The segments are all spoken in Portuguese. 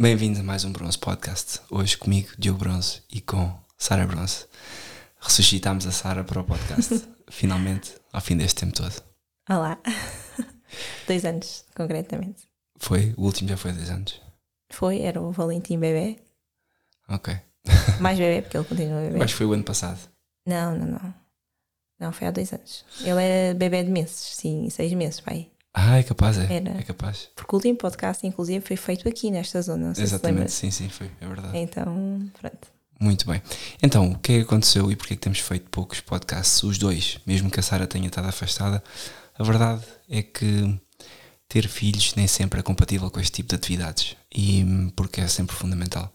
Bem-vindos a mais um Bronze Podcast. Hoje comigo, Diogo Bronze, e com Sara Bronze. Ressuscitámos a Sara para o podcast, finalmente, ao fim deste tempo todo. Olá. dois anos, concretamente. Foi? O último já foi dois anos? Foi, era o Valentim bebê. Ok. Mais bebê, porque ele continua bebê. Mas foi o ano passado. Não, não, não. Não, foi há dois anos. Ele era bebê de meses, sim, seis meses, pai. Ah, é capaz, é. Era. É capaz. Porque o último podcast, inclusive, foi feito aqui nesta zona. Exatamente, sim, sim, foi, é verdade. Então, pronto. Muito bem. Então, o que é que aconteceu e porquê é que temos feito poucos podcasts? Os dois, mesmo que a Sara tenha estado afastada, a verdade é que ter filhos nem sempre é compatível com este tipo de atividades e hum, porque é sempre fundamental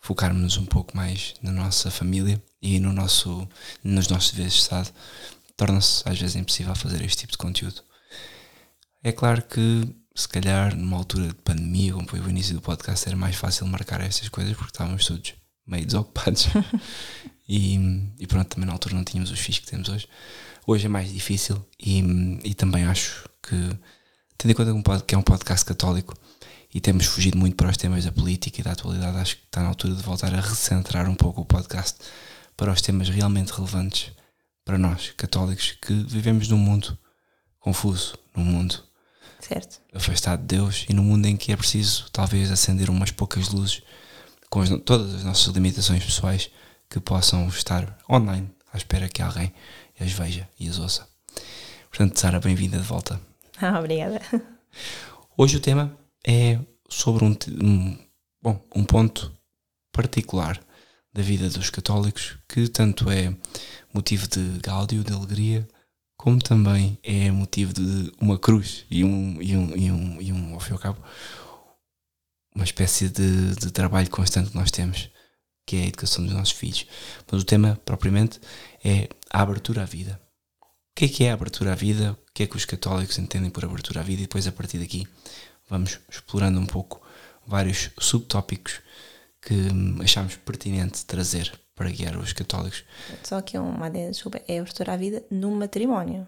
focarmos um pouco mais na nossa família e no nosso, nos nossos deveres de Estado, torna-se às vezes impossível fazer este tipo de conteúdo. É claro que, se calhar, numa altura de pandemia, como foi o início do podcast, era mais fácil marcar estas coisas porque estávamos todos meio desocupados. e, e pronto, também na altura não tínhamos os fios que temos hoje. Hoje é mais difícil e, e também acho que, tendo em conta que é um podcast católico e temos fugido muito para os temas da política e da atualidade, acho que está na altura de voltar a recentrar um pouco o podcast para os temas realmente relevantes para nós, católicos, que vivemos num mundo confuso, num mundo Certo. afastado de Deus e num mundo em que é preciso talvez acender umas poucas luzes com as no- todas as nossas limitações pessoais que possam estar online à espera que alguém as veja e as ouça. Portanto, Sara, bem-vinda de volta. Ah, obrigada. Hoje o tema é sobre um, um- bom, um ponto particular da vida dos católicos que tanto é motivo de gáudio, de alegria, como também é motivo de uma cruz e um, e um, e um, e um ao fim e ao cabo, uma espécie de, de trabalho constante que nós temos, que é a educação dos nossos filhos. Mas o tema, propriamente, é a abertura à vida. O que é que é a abertura à vida? O que é que os católicos entendem por abertura à vida? E depois, a partir daqui, vamos explorando um pouco vários subtópicos que hum, achamos pertinente trazer para guiar os católicos. Só que uma adenda, desculpa, é abertura à vida no matrimónio.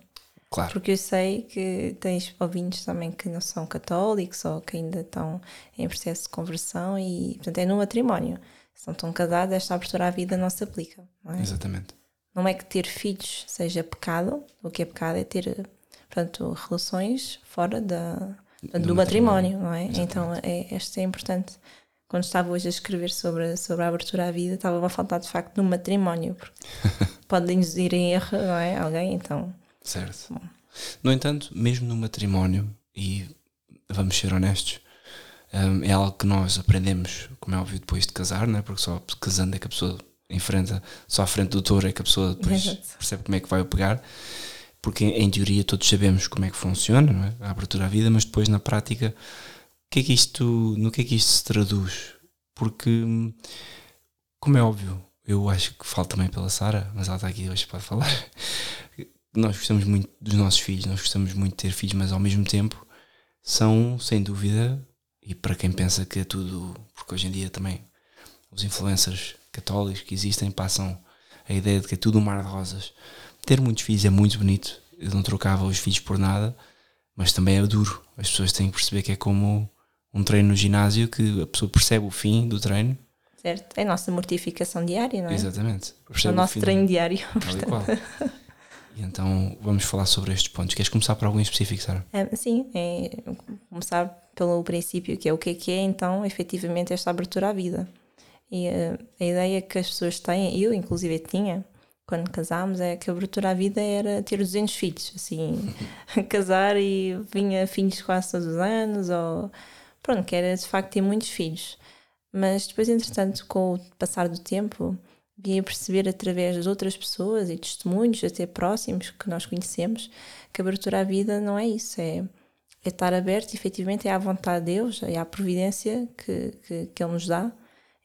Claro, Porque eu sei que tens ouvintes também que não são católicos ou que ainda estão em processo de conversão e, portanto, é no matrimónio. Se não estão casados, esta abertura à vida não se aplica. Não é? exatamente. Não é que ter filhos seja pecado, o que é pecado é ter, portanto, relações fora da, do, Do matrimónio, matrimónio, não é? exatamente. Então, é, este é importante. Quando estava hoje a escrever sobre, sobre a abertura à vida, estava a faltar de facto no matrimónio, porque pode induzir em erro, não é? Alguém, então. Certo. No entanto, mesmo no matrimónio, e vamos ser honestos, hum, é algo que nós aprendemos, como é óbvio, depois de casar, não é? porque só casando é que a pessoa enfrenta, só à frente do touro é que a pessoa depois Exato. percebe como é que vai o pegar, porque em teoria todos sabemos como é que funciona, não é? a abertura à vida, mas depois na prática, que é que isto, no que é que isto se traduz? Porque, como é óbvio, eu acho que falo também pela Sara, mas ela está aqui hoje para falar. Nós gostamos muito dos nossos filhos, nós gostamos muito de ter filhos, mas ao mesmo tempo são, sem dúvida, e para quem pensa que é tudo, porque hoje em dia também os influencers católicos que existem passam a ideia de que é tudo um mar de rosas. Ter muitos filhos é muito bonito, eu não trocava os filhos por nada, mas também é duro. As pessoas têm que perceber que é como um treino no ginásio que a pessoa percebe o fim do treino. Certo? É a nossa mortificação diária, não é? Exatamente. É o Percebe nosso fim do- treino diário. Tal e então vamos falar sobre estes pontos. Queres começar por algum específico, Sara? É, sim, é começar pelo princípio, que é o que é que é então efetivamente esta abertura à vida. E eh, a ideia que as pessoas têm, eu inclusive tinha, quando casámos, é que a abertura à vida era ter 200 filhos, assim, casar e vinha filhos quase todos os anos, ou pronto, que era de facto ter muitos filhos. Mas depois, entretanto, com o passar do tempo, vim a perceber através das outras pessoas e testemunhos, até próximos, que nós conhecemos, que a abertura à vida não é isso, é, é estar aberto, efetivamente, é à vontade de Deus, é à providência que, que, que Ele nos dá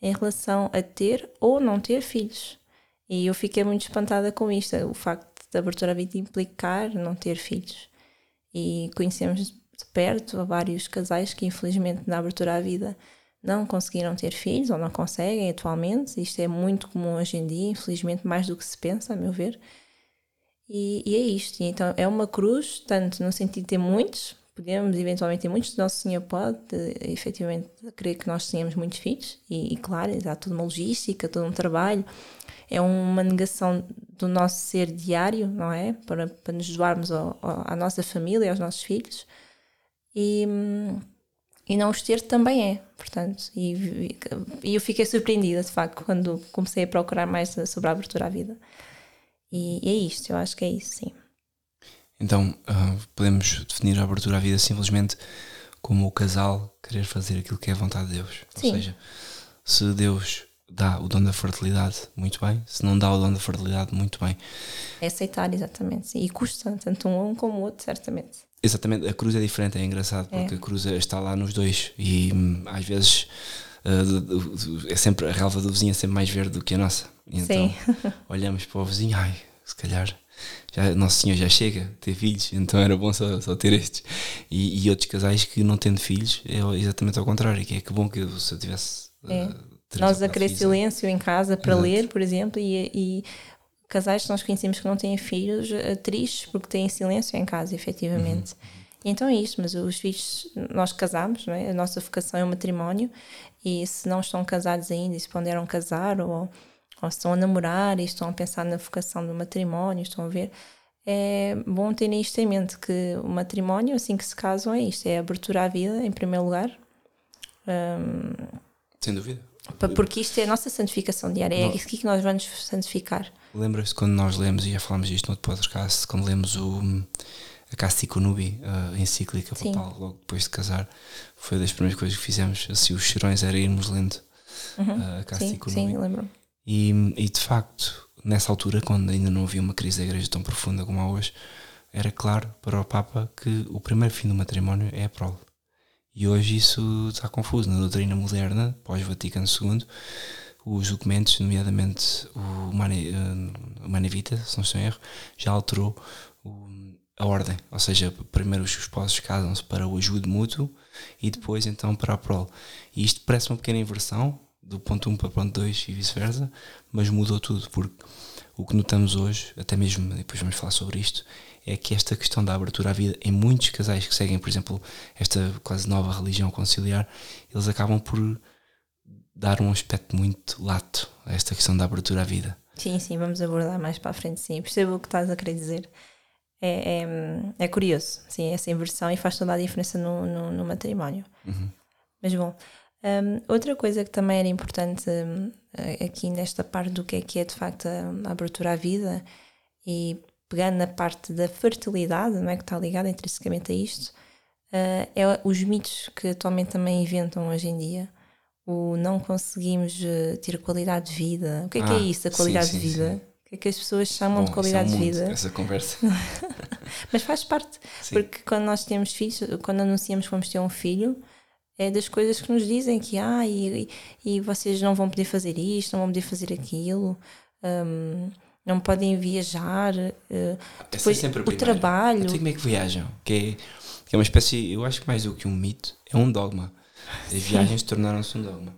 em relação a ter ou não ter filhos. E eu fiquei muito espantada com isto, o facto da abertura à vida implicar não ter filhos. E conhecemos de perto vários casais que, infelizmente, na abertura à vida não conseguiram ter filhos ou não conseguem atualmente. Isto é muito comum hoje em dia, infelizmente, mais do que se pensa, a meu ver. E, e é isto. E então é uma cruz, tanto no sentido de ter muitos, podemos, eventualmente, e muitos Nosso Senhor pode, efetivamente, querer que nós tenhamos muitos filhos, e, e claro, há toda uma logística, todo um trabalho, é uma negação do nosso ser diário, não é? Para, para nos doarmos ao, ao, à nossa família, aos nossos filhos, e, e não os ter também é, portanto, e, e eu fiquei surpreendida, de facto, quando comecei a procurar mais sobre a abertura à vida. E, e é isto, eu acho que é isso, sim. Então, uh, podemos definir a abertura à vida simplesmente como o casal querer fazer aquilo que é a vontade de Deus. Sim. Ou seja, se Deus dá o dom da fertilidade, muito bem. Se não dá o dom da fertilidade, muito bem. É aceitar, exatamente. Sim. E custa, tanto um como o outro, certamente. Exatamente. A cruz é diferente, é engraçado, é. porque a cruz está lá nos dois. E hum, às vezes uh, é sempre, a relva do vizinho é sempre mais verde do que a nossa. E então Sim. olhamos para o vizinho, ai, se calhar já, Nosso Senhor já chega a ter filhos, então era bom só, só ter estes. E, e, outros casais que não tendo filhos é exatamente ao contrário, que é que bom que eu, se eu tivesse. É. Uh, nós a querer silêncio em casa para Exato. ler, por exemplo, e, e, casais que nós conhecemos que não têm filhos uh, tristes porque têm silêncio em casa, efetivamente. Uhum. Então é isto, mas os filhos, nós casamos, não é? a nossa vocação é o matrimónio, e se não estão casados ainda, e se ponderam casar, ou ou estão a namorar e estão a pensar na vocação do matrimónio, estão a ver, é bom terem isto em mente, que o matrimónio, assim que se casam, é isto, é abertura à vida, em primeiro lugar. Um, Sem dúvida. Porque isto é a nossa santificação diária, é aqui que nós vamos santificar. Lembra-se quando nós lemos, e já falámos disto no outro podcast, quando lemos o, a Castico Nubi, a encíclica papal, logo depois de casar, foi das primeiras coisas que fizemos, assim, os cheirões era irmos lendo uhum. a Castico Nubi. Sim, lembro e, e de facto, nessa altura, quando ainda não havia uma crise da igreja tão profunda como há hoje, era claro para o Papa que o primeiro fim do matrimónio é a prole. E hoje isso está confuso. Na doutrina moderna, pós-Vaticano II, os documentos, nomeadamente o Mane, uh, Manevita, se não estou em erro, já alterou o, a ordem. Ou seja, primeiro os esposos casam-se para o ajudo mútuo e depois então para a prole. E isto parece uma pequena inversão, do ponto 1 para o ponto 2 e vice-versa, mas mudou tudo, porque o que notamos hoje, até mesmo depois vamos falar sobre isto, é que esta questão da abertura à vida, em muitos casais que seguem, por exemplo, esta quase nova religião conciliar, eles acabam por dar um aspecto muito lato a esta questão da abertura à vida. Sim, sim, vamos abordar mais para a frente, sim. Percebo o que estás a querer dizer. É, é, é curioso, sim, essa inversão e faz toda a diferença no, no, no matrimónio. Uhum. Mas bom, um, outra coisa que também era importante um, aqui nesta parte do que é que é de facto a, a abertura à vida e pegando na parte da fertilidade, não é, que está ligada intrinsecamente a isto, uh, é os mitos que atualmente também inventam hoje em dia. O não conseguimos uh, ter qualidade de vida. O que é ah, que é ah, isso, a qualidade sim, sim, de vida? Sim. O que é que as pessoas chamam Bom, de qualidade de vida? Essa conversa. Mas faz parte, porque quando nós temos filhos, quando anunciamos que vamos ter um filho, é das coisas que nos dizem que ah, e, e vocês não vão poder fazer isto, não vão poder fazer aquilo, um, não podem viajar. Uh, depois é o, trabalho. Não como é que viajam, que é, que é uma espécie, eu acho que mais do que um mito, é um dogma. As viagens tornaram-se um dogma.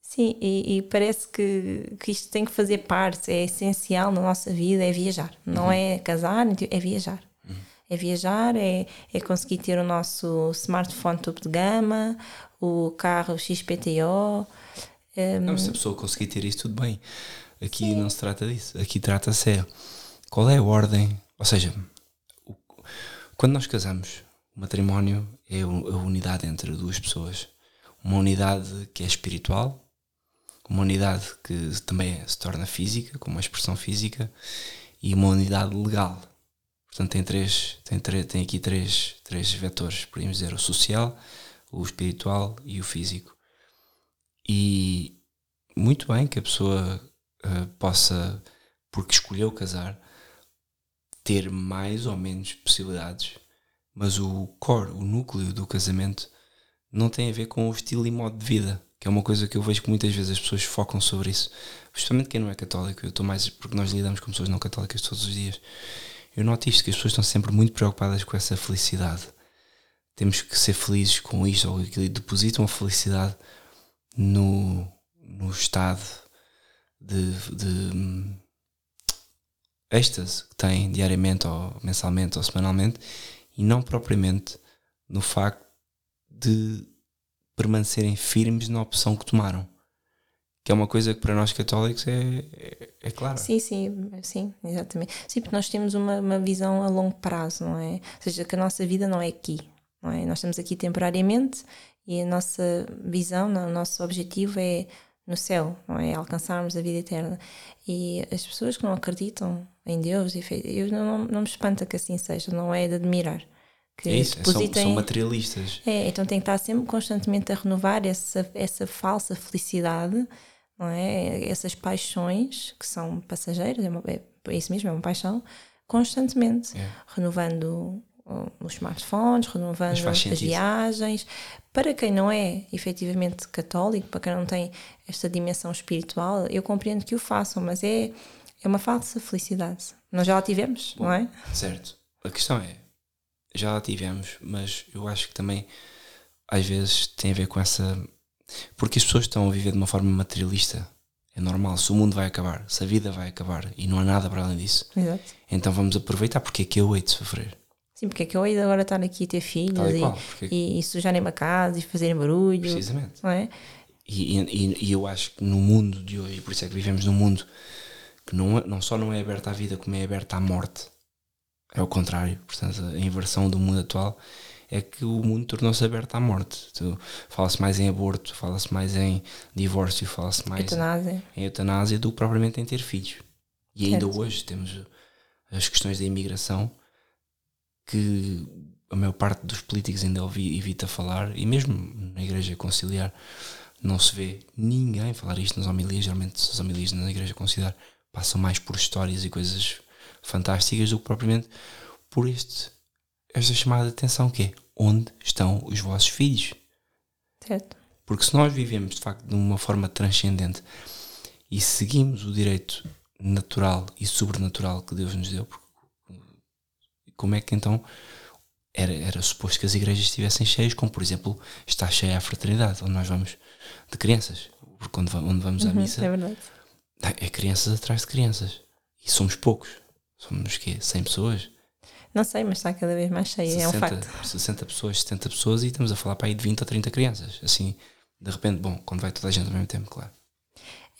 Sim, e, e, parece que, que isto tem que fazer parte, é essencial na nossa vida, é viajar. Não uhum. é casar, é viajar é viajar, é, é conseguir ter o nosso smartphone topo de gama, o carro XPTO. Um... Não, se a pessoa conseguir ter isso, tudo bem. Aqui Sim. não se trata disso. Aqui trata-se é qual é a ordem. Ou seja, o, quando nós casamos, o matrimónio é a unidade entre duas pessoas. Uma unidade que é espiritual, uma unidade que também se torna física, como uma expressão física, e uma unidade legal, Portanto, tem, três, tem, tem aqui três, três vetores, podemos dizer, o social, o espiritual e o físico. E muito bem que a pessoa uh, possa, porque escolheu casar, ter mais ou menos possibilidades, mas o core, o núcleo do casamento, não tem a ver com o estilo e modo de vida, que é uma coisa que eu vejo que muitas vezes as pessoas focam sobre isso. Justamente quem não é católico, eu estou mais porque nós lidamos com pessoas não católicas todos os dias. Eu noto isto, que as pessoas estão sempre muito preocupadas com essa felicidade. Temos que ser felizes com isto ou aquilo e depositam a felicidade no, no estado de, de hum, êxtase que têm diariamente ou mensalmente ou semanalmente e não propriamente no facto de permanecerem firmes na opção que tomaram. Que é uma coisa que para nós católicos é, é, é claro. Sim, sim, sim, exatamente. Sim, porque nós temos uma, uma visão a longo prazo, não é? Ou seja, que a nossa vida não é aqui, não é? Nós estamos aqui temporariamente e a nossa visão, o nosso objetivo é no céu, não é? Alcançarmos a vida eterna. E as pessoas que não acreditam em Deus, eu não, não me espanta que assim seja, não é de admirar. Que é isso, depositem, são, são materialistas. É, então tem que estar sempre constantemente a renovar essa, essa falsa felicidade, não é? Essas paixões que são passageiras, é, uma, é, é isso mesmo, é uma paixão, constantemente, é. renovando os smartphones, renovando as viagens. Para quem não é efetivamente católico, para quem não tem esta dimensão espiritual, eu compreendo que o façam, mas é, é uma falsa felicidade. Nós já a tivemos, Bom, não é? Certo. A questão é, já a tivemos, mas eu acho que também às vezes tem a ver com essa. Porque as pessoas estão a viver de uma forma materialista. É normal, se o mundo vai acabar, se a vida vai acabar e não há nada para além disso, Exato. então vamos aproveitar porque é que eu hei de sofrer. Sim, porque é que eu hei de agora estar aqui a ter filhos e, qual, porque... e, e sujarem uma casa e fazerem barulho. Precisamente. Não é? E, e, e, eu acho que no mundo de hoje, por isso é que vivemos num mundo que não, é, não só não é aberto à vida, como é aberto à morte. É o contrário. Portanto, a inversão do mundo atual é que o mundo tornou-se aberto à morte. Fala-se mais em aborto, fala-se mais em divórcio, fala-se mais eutanásia. em eutanásia do que propriamente em ter filhos. E ainda certo. hoje temos as questões da imigração que a maior parte dos políticos ainda evita falar, e mesmo na Igreja Conciliar não se vê ninguém falar isto nas homilias. Geralmente, as homilias na Igreja Conciliar passam mais por histórias e coisas fantásticas do que propriamente por este, esta chamada de atenção que é onde estão os vossos filhos. Certo. Porque se nós vivemos de facto de uma forma transcendente e seguimos o direito natural e sobrenatural que Deus nos deu, como é que então era, era suposto que as igrejas estivessem cheias, como por exemplo está cheia a fraternidade, onde nós vamos de crianças, porque quando onde vamos à uhum, missa é, verdade. É crianças atrás de crianças e somos poucos, somos quê? 100 pessoas? Não sei, mas está cada vez mais cheia, 60, é um facto. 60 pessoas, 70 pessoas e estamos a falar para aí de 20 ou 30 crianças, assim, de repente, bom, quando vai toda a gente ao mesmo tempo, claro.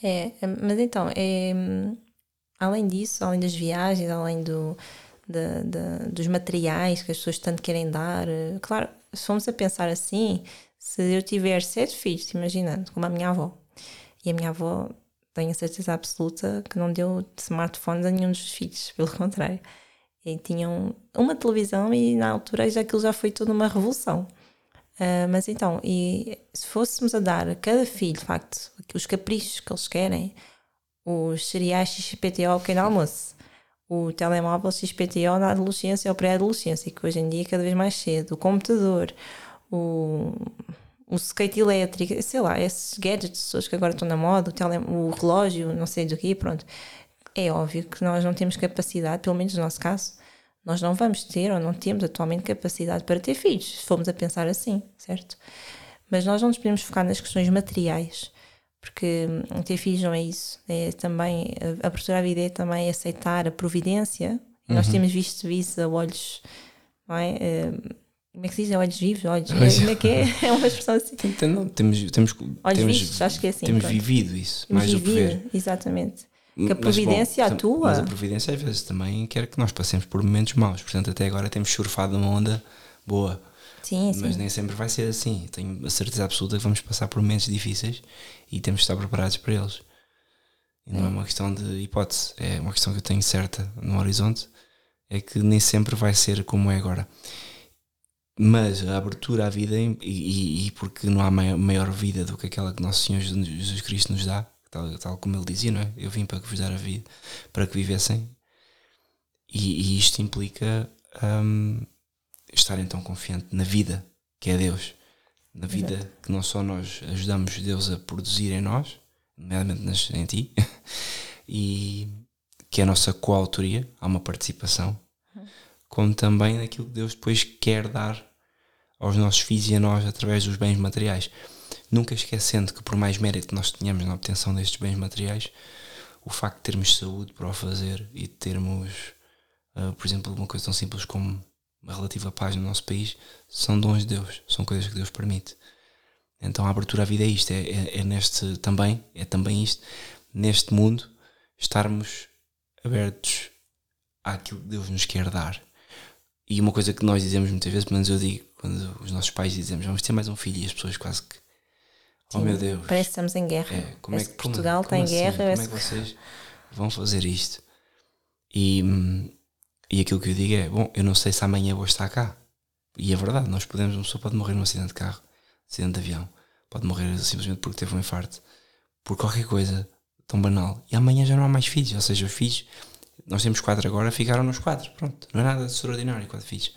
É, mas então, é, além disso, além das viagens, além do, de, de, dos materiais que as pessoas tanto querem dar. Eh, claro, se formos a pensar assim, se eu tiver sete filhos, imaginando, como a minha avó, e a minha avó, tenho a certeza absoluta que não deu smartphones a nenhum dos filhos, pelo contrário. E tinham uma televisão e na altura já aquilo já foi toda uma revolução. Uh, mas então, e se fôssemos a dar a cada filho, de facto, os caprichos que eles querem, os cereais XPTO ao pequeno almoço, o telemóvel XPTO na adolescência ou pré-adolescência, que hoje em dia é cada vez mais cedo, o computador, o, o skate elétrico, sei lá, esses gadgets que agora estão na moda, o, tele, o relógio, não sei do que, pronto. É óbvio que nós não temos capacidade, pelo menos no nosso caso, nós não vamos ter ou não temos atualmente capacidade para ter filhos, se formos a pensar assim, certo? Mas nós não nos podemos focar nas questões materiais porque hum, ter filhos não é isso. É também, a abertura à vida é também aceitar a providência. Uhum. Nós temos visto isso a olhos, não é? Hum, como é que se diz? A olhos vivos? Olhos, como é que é? É uma expressão assim. Não, temos, temos, olhos temos, vistos, acho que é assim. Temos pronto. vivido isso, temos mais vivido, do que ver. Exatamente. Que a providência mas, bom, atua. Mas a providência às vezes também quer que nós passemos por momentos maus. Portanto, até agora temos surfado uma onda boa. Sim, mas nem sempre vai ser assim. Tenho a certeza absoluta que vamos passar por momentos difíceis e temos de estar preparados para eles. E não é. é uma questão de hipótese, é uma questão que eu tenho certa no horizonte, é que nem sempre vai ser como é agora. Mas a abertura à vida, e, e, e porque não há maior, maior, vida do que aquela que Nosso Senhor Jesus Cristo nos dá, tal, tal como ele dizia, não é? Eu vim para que vos dar a vida, para que vivessem. E, e isto implica um, estar então confiante na vida, que é Deus. Na vida Exato. que não só nós ajudamos Deus a produzir em nós, nomeadamente em ti, e que é a nossa coautoria, há uma participação, uhum. como também naquilo que Deus depois quer dar aos nossos filhos e a nós através dos bens materiais. Nunca esquecendo que, por mais mérito que nós tenhamos na obtenção destes bens materiais, o facto de termos saúde para o fazer e de termos, uh, por exemplo, uma coisa tão simples como uma relativa paz no nosso país, são dons de Deus, são coisas que Deus permite. Então a abertura à vida é isto, é, é, é neste também, é também isto, neste mundo, estarmos abertos àquilo que Deus nos quer dar. E uma coisa que nós dizemos muitas vezes, pelo menos eu digo, quando os nossos pais dizemos vamos ter mais um filho e as pessoas quase que Oh meu Deus. Parece que estamos em guerra. É, como é que Portugal como, está em assim? guerra. Como é que vocês vão fazer isto? E, e aquilo que eu digo é: bom, eu não sei se amanhã vou estar cá. E é verdade, nós podemos, uma pessoa pode morrer num acidente de carro, acidente de avião, pode morrer simplesmente porque teve um infarto, por qualquer coisa tão banal. E amanhã já não há mais filhos, ou seja, os filhos, nós temos quatro agora, ficaram nos quatro, pronto, não é nada de extraordinário, quatro filhos.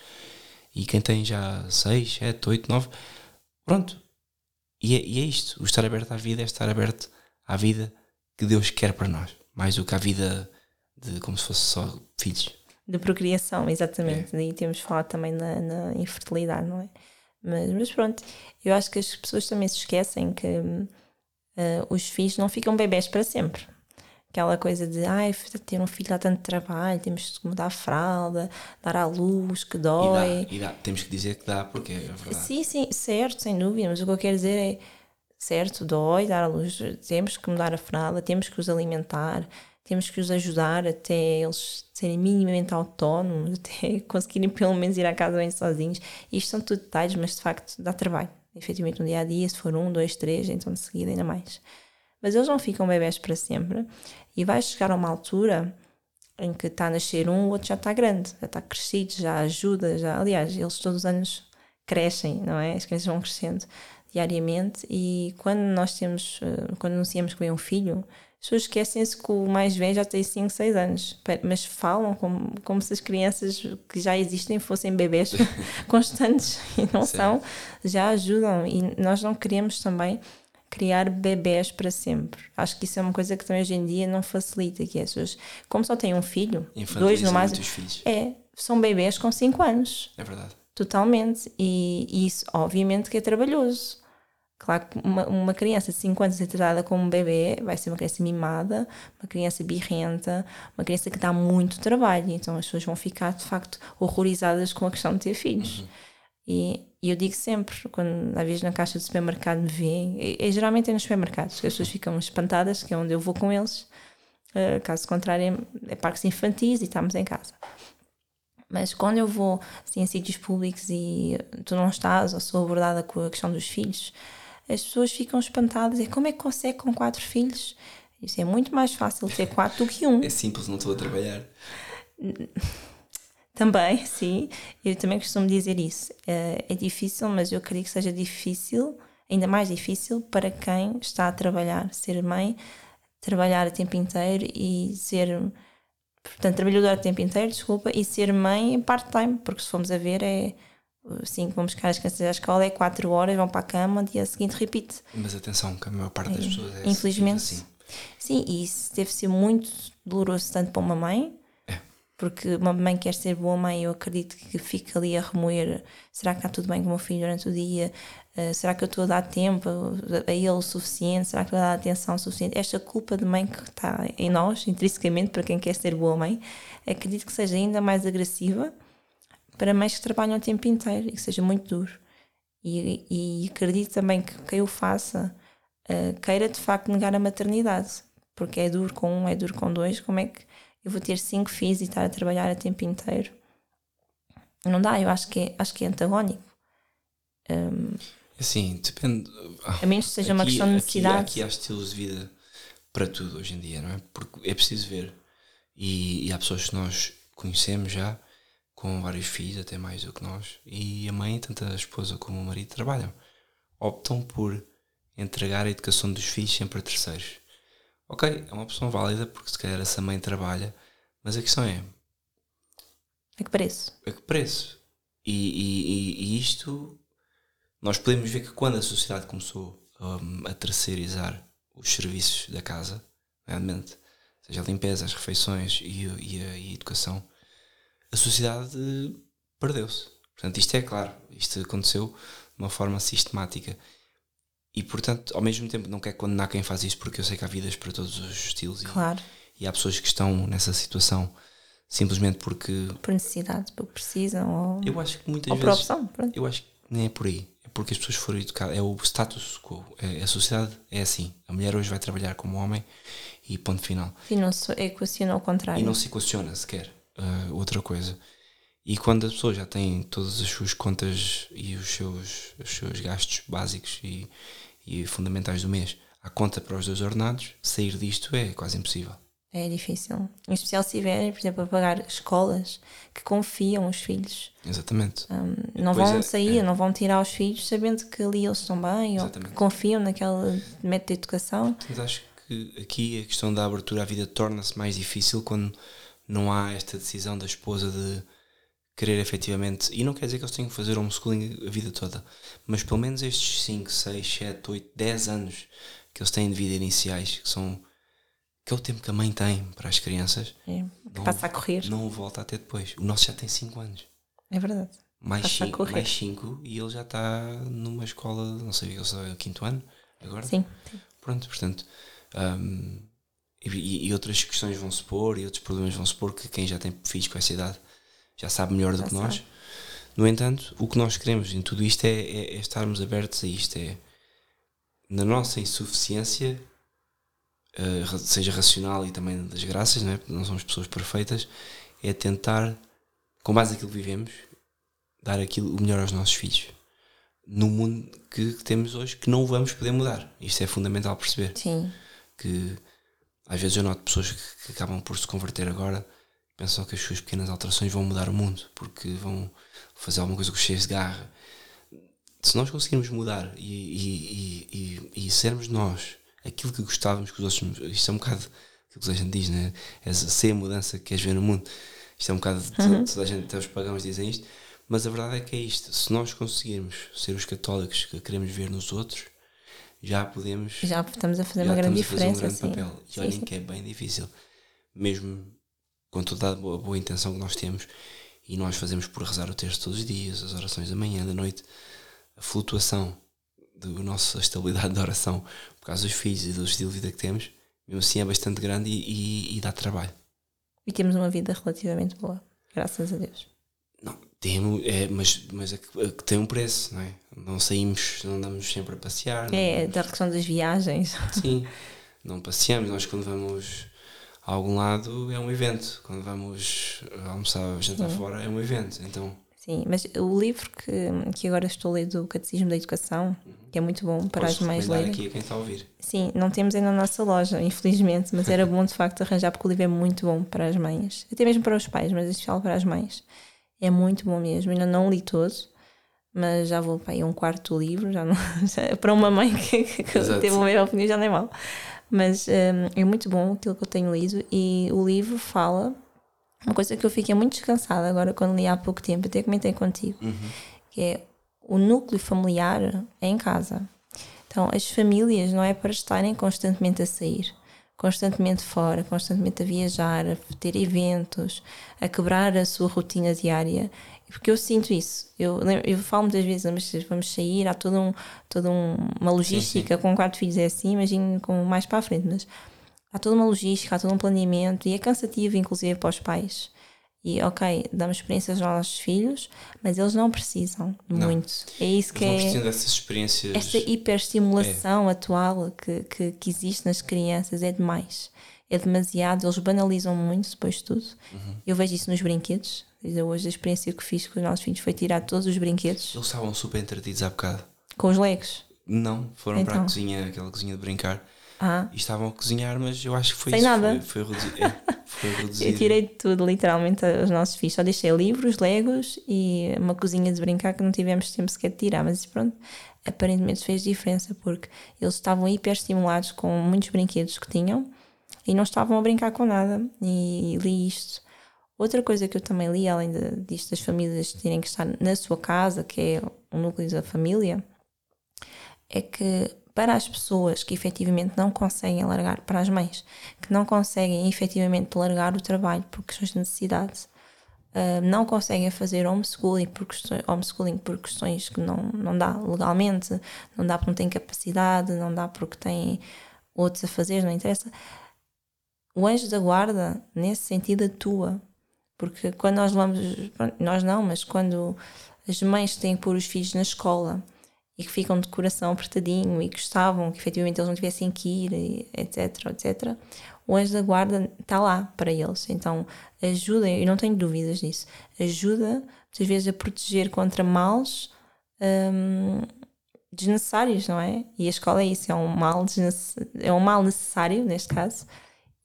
E quem tem já seis, sete, oito, nove, pronto. E é, e é isto, o estar aberto à vida é estar aberto à vida que Deus quer para nós, mais do que à vida de como se fosse só filhos. De procriação, exatamente. É. Daí temos falado também na, na infertilidade, não é? Mas, mas, pronto, eu acho que as pessoas também se esquecem que uh, os filhos não ficam bebés para sempre. Aquela coisa de, ai, ter um filho dá tanto trabalho, temos que mudar a fralda, dar à luz, que dói. E dá, e dá. temos que dizer que dá, porque é verdade. Sim, sim, certo, sem dúvida, mas o que eu quero dizer é, certo, dói dar à luz, temos que mudar a fralda, temos que os alimentar, temos que os ajudar até eles serem minimamente autónomos, até conseguirem pelo menos ir à casa bem sozinhos. Isto são tudo detalhes, mas de facto dá trabalho. Efetivamente, no dia a dia, se for um, dois, três, então de seguida ainda mais. Mas eles não ficam bebés para sempre e vai chegar a uma altura em que está a nascer um, o outro já está grande, já está crescido, já ajuda, já. Aliás, eles todos os anos crescem, não é? As crianças vão crescendo diariamente e quando nós temos, eh, quando anunciamos que vem um filho, as pessoas esquecem-se que o mais velho já tem 5, 6 anos, mas falam como, como se as crianças que já existem fossem bebês constantes e não certo. são, já ajudam e nós não queremos também criar bebés para sempre. Acho que isso é uma coisa que também hoje em dia não facilita, que é as pessoas, como só têm um filho, dois no máximo, é, são bebés com 5 anos. É verdade. Totalmente. E, e isso, obviamente, que é trabalhoso. Claro que uma, uma criança de 5 anos ser tratada como um bebê vai ser uma criança mimada, uma criança birrenta, uma criança que dá muito trabalho. Então as pessoas vão ficar, de facto, horrorizadas com a questão de ter filhos. Uhum. E, e, eu digo sempre, quando às vezes na caixa do supermercado me veem, e, e geralmente é nos supermercados, que as pessoas ficam espantadas, que é onde eu vou com eles. Uh, caso contrário, é, é parques infantis e estamos em casa. Mas quando eu vou assim, a sítios públicos e tu não estás ou sou abordada com a questão dos filhos, as pessoas ficam espantadas. E como é que consegue com quatro filhos? Isso é muito mais fácil ter quatro do que um. É simples, não estou a trabalhar. Também, sim. Eu também costumo dizer isso. É, é difícil, mas eu acredito que seja difícil, ainda mais difícil, para quem está a trabalhar, ser mãe, trabalhar a tempo inteiro e ser. Portanto, trabalhadora a tempo inteiro, desculpa, e ser mãe part-time, porque se formos a ver, é Sim, vamos buscar as crianças à escola, é 4 horas, vão para a cama, dia seguinte repite. Mas atenção, que a maior parte das pessoas é Infelizmente. assim. Sim, e isso deve ser muito doloroso tanto para uma mãe, é. Porque uma mãe quer ser boa mãe, eu acredito que fica ali a remoer: será que está tudo bem com o meu filho durante o dia? Uh, será que eu estou a dar tempo a ele o suficiente? Será que estou a dar atenção o suficiente? Esta culpa de mãe que está em nós, intrinsecamente, para quem quer ser boa mãe, acredito que seja ainda mais agressiva para mães que trabalham o tempo inteiro e que seja muito duro. E, e acredito também que quem o faça uh, queira de facto negar a maternidade, porque é duro com um, é duro com dois. Como é que eu vou ter cinco filhos e estar a trabalhar o tempo inteiro? Não dá, eu acho que é, acho que é antagónico. Um, assim, depende. A menos que seja aqui, uma questão de necessidade. Aqui, aqui há estilos de vida para tudo hoje em dia, não é? Porque é preciso ver. E, e há pessoas que nós conhecemos já com vários filhos, até mais do que nós, e a mãe, tanto a esposa como o marido, trabalham. Optam por entregar a educação dos filhos sempre a terceiros. Ok, é uma opção válida, porque se calhar essa mãe trabalha, mas a questão é. A que preço? A que preço? E, e, e isto. Nós podemos ver que quando a sociedade começou um, a terceirizar os serviços da casa, realmente, seja a limpeza, as refeições e, e a, e a educação, a sociedade perdeu-se. Portanto, isto é claro, isto aconteceu de uma forma sistemática. E, portanto, ao mesmo tempo, não quero condenar quem faz isso, porque eu sei que há vidas para todos os estilos. Claro. E, e há pessoas que estão nessa situação simplesmente porque. Por necessidade, porque precisam ou, Eu acho que muitas ou por vezes. opção. Pronto. Eu acho que nem é por aí. É porque as pessoas foram educadas. É o status quo. É, a sociedade é assim. A mulher hoje vai trabalhar como homem e ponto final. E não se equaciona ao contrário. E não se equaciona sequer uh, outra coisa. E quando a pessoa já tem todas as suas contas e os seus, os seus gastos básicos e, e fundamentais do mês à conta para os dois ordenados, sair disto é quase impossível. É difícil. Em especial se tiverem, por exemplo, a pagar escolas que confiam os filhos. Exatamente. Um, não vão é- sair, é. não vão tirar os filhos sabendo que ali eles estão bem ou Exatamente. que confiam naquele método de educação. Mas acho que aqui a questão da abertura à vida torna-se mais difícil quando não há esta decisão da esposa de querer efetivamente. E não quer dizer que eles tenham que fazer homeschooling a vida toda, mas pelo menos estes 5, 6, 7, 8, 10 anos que eles têm de vida iniciais, que são. que é o tempo que a mãe tem para as crianças, É, que Não- passa a correr. não o volta a ter depois. O nosso já tem 5 anos. É verdade. Mais Passa a 5 correr. mais cinco, e ele já está numa escola, não sei, ele só é o quinto ano agora. Sim. Pronto, portanto. hum, e, e outras questões vão se pôr e outros problemas vão se pôr que quem já tem filhos com essa idade já sabe melhor do Já que nós. sabe. No entanto, o que nós queremos em tudo isto é, é- é estarmos abertos a isto. É na nossa insuficiência, ra- seja racional e também das graças, não, é? Porque não somos pessoas perfeitas, é tentar, com base naquilo que vivemos, dar aquilo, o melhor aos nossos filhos. No mundo que, que temos hoje, que não vamos poder mudar. Isto é fundamental perceber Sim. que às vezes eu noto pessoas que, que acabam por se converter agora pensam que as suas pequenas alterações vão mudar o mundo porque vão fazer alguma coisa com cheios de garra. Se nós conseguirmos mudar e, e, e, e, sermos nós aquilo que gostávamos que os outros. Isto é um bocado aquilo que a gente diz, né? É ser a mudança que queres ver no mundo. Isto é um bocado. de- Toda a gente, até os pagãos dizem isto. Mas a verdade é que é isto. Se nós conseguirmos ser os católicos que queremos ver nos outros, já podemos Já estamos a fazer já uma grande estamos a fazer um diferença. grande sim. papel. E Sim, olhem sim. que é bem difícil. Mesmo com toda a boa, boa intenção que nós temos, e nós fazemos por rezar o texto todos os dias, as orações da manhã, da noite, a flutuação da nossa estabilidade de oração por causa dos filhos e do estilo de vida que temos, mesmo assim é bastante grande e, e- e dá trabalho. E temos uma vida relativamente boa. Graças a Deus. Não, temos, é, mas, mas é que, é que tem um preço, não é? Não saímos, não andamos sempre a passear. não É vamos- da questão das viagens. Sim, não passeamos. Nós, quando vamos a algum lado, é um evento. Quando vamos almoçar, jantar fora, é um evento. Então, Sim, mas o livro que, que agora estou a ler do Catecismo da Educação, que é muito bom para as posso mães recomendar lerem. aqui a quem está a ouvir. Sim, não temos ainda na nossa loja, infelizmente, mas era bom de facto arranjar porque o livro é muito bom para as mães, até mesmo para os pais, mas especial para as mães. É muito bom mesmo. Ainda não li todo, mas já vou para aí um quarto do livro, já não, já- para uma mãe que, que, teve uma mesma opinião já nem mal. Mas hum, é muito bom aquilo que eu tenho lido e o livro fala uma coisa que eu fiquei muito descansada agora quando li há pouco tempo, até comentei contigo, que é o núcleo familiar é em casa. Então, as famílias não é para estarem constantemente a sair, constantemente fora, constantemente a viajar, a ter eventos, a quebrar a sua rotina diária. Porque eu sinto isso. Eu, eu falo muitas vezes, "Ah, mas vamos sair, há toda, um, toda um- uma logística, com quatro filhos é assim, imagino com mais para a frente, mas há toda uma logística, há todo um planeamento e é cansativo, inclusive, para os pais. E, ok, damos experiências aos nossos filhos, mas eles não precisam Não. muito. É isso que Eles não é dessas experiências. esta hiperestimulação atual que, que, que existe nas crianças é demais. É demasiado, eles banalizam muito depois de tudo. Uhum. Eu vejo isso nos brinquedos. Dizer, Hoje a experiência que fiz com os nossos filhos foi tirar todos os brinquedos Eles estavam super entretidos há bocado. com os legos. Não, foram para a Então. cozinha, aquela cozinha de brincar. Ah, E estavam a cozinhar, mas eu acho que foi Sem isso. nada. Foi, foi, reduzi- é, foi reduzido. eu tirei de tudo, literalmente, aos nossos filhos. Só deixei livros, legos e uma cozinha de brincar que não tivemos tempo sequer de tirar. Mas pronto, aparentemente fez diferença porque eles estavam hiperestimulados com muitos brinquedos que tinham e não estavam a brincar com nada. E li isto. Outra coisa que eu também li, além de, disto das famílias terem que estar na sua casa, que é o núcleo da família, é que para as pessoas que efetivamente não conseguem largar, para as mães que não conseguem efetivamente largar o trabalho por questões de necessidade, ah, não conseguem fazer homeschooling por, questões, homeschooling por questões que não, não dá legalmente, não dá porque não têm capacidade, não dá porque têm outros a fazer, não interessa. O anjo da guarda, nesse sentido, atua. Porque quando nós levamos, nós não, mas quando as mães têm que pôr os filhos na escola e que ficam de coração apertadinho e gostavam que efetivamente eles não tivessem que ir, etc, etc, o anjo da guarda está lá para eles. Então ajuda, eu não tenho dúvidas disso, ajuda muitas vezes a proteger contra males hum, desnecessários, não é? E a escola é isso, é um mal, é um mal necessário neste caso.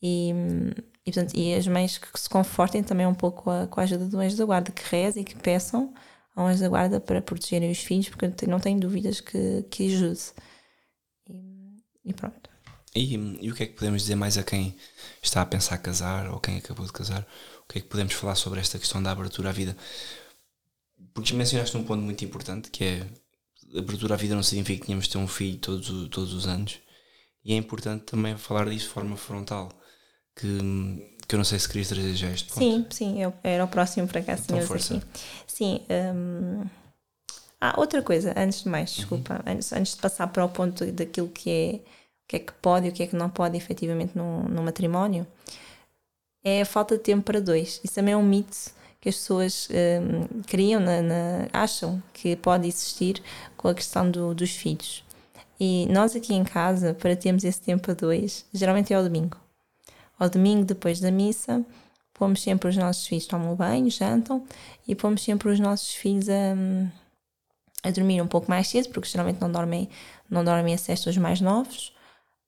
E, e, portanto, e as mães que se confortem também um pouco a, com a ajuda do anjo da guarda, que rezem e que peçam ao anjo da guarda para protegerem os filhos, porque não tenho dúvidas que, que ajude. E, e pronto. E, e, o que é que podemos dizer mais a quem está a pensar casar ou quem acabou de casar? O que é que podemos falar sobre esta questão da abertura à vida? Porque mencionaste um ponto muito importante que é abertura à vida não significa que tínhamos de ter um filho todos, todos os anos. E é importante também falar disso de forma frontal. Que, que eu não sei se querias trazer já este ponto. Sim, sim, eu, era o próximo para cá, então, senhores aqui. Sim. Um, ah, outra coisa, antes de mais, desculpa, uhum. antes, antes de passar para o ponto daquilo que é o que é que pode e o que é que não pode efetivamente no, no matrimónio, é a falta de tempo para dois. Isso também é um mito que as pessoas um, criam, na, na, acham que pode existir com a questão do, dos filhos. E nós aqui em casa, para termos esse tempo a dois, geralmente é ao domingo. Ao domingo, depois da missa, pomos sempre os nossos filhos, tomam banho, jantam, e pomos sempre os nossos filhos a, a dormir um pouco mais cedo, porque geralmente não dormem, não dormem a sexta os mais novos.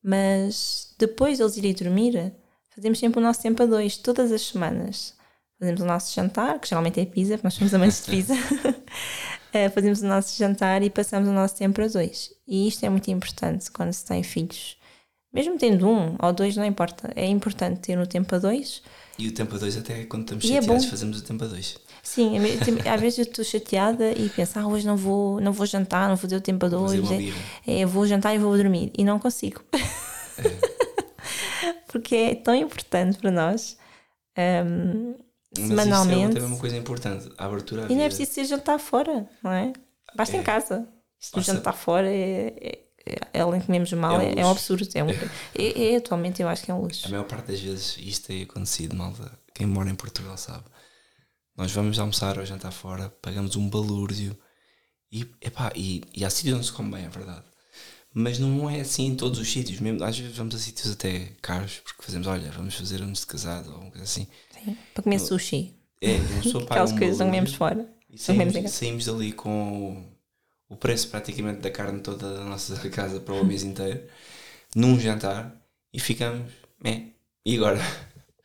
Mas depois deles irem dormir, fazemos sempre o nosso tempo a dois, todas as semanas fazemos o nosso jantar, que geralmente é pizza, porque nós somos amantes de pizza. uh, fazemos o nosso jantar e passamos o nosso tempo a dois. E isto é muito importante quando se tem filhos. Mesmo tendo um ou dois, não importa. É importante ter o tempo a dois. E o tempo a dois, até quando estamos e é chateados, é fazemos o tempo a dois. Sim, às vezes eu estou chateada e penso, ah, hoje não vou, não vou jantar, não vou fazer o tempo a dois. É, é, vou jantar e vou dormir. E não consigo. É. Porque é tão importante para nós. Um, mas semanalmente. Isso é uma coisa importante, a abertura E não é preciso ser jantar fora, não é? Basta é. em casa. Se jantar fora é, é, é, além de comermos mal, é, um, é um absurdo. É, um, é, é, atualmente eu acho que é um luxo. A maior parte das vezes isto tem acontecido, malta. Quem mora em Portugal sabe. Nós vamos almoçar ou jantar fora, pagamos um balúrdio e, epá, e, e há sítios onde se come bem, é verdade. Mas não é assim em todos os sítios. Mesmo, às vezes vamos a sítios até caros, porque fazemos, olha, vamos fazer anos de casado ou uma coisa assim. Sim, para comer sushi. É, eu sou pai Aquelas um coisas não comemos fora. E saímos, saímos dali com o preço praticamente da carne toda da nossa casa para o mês inteiro, num jantar, e ficamos, é, e agora?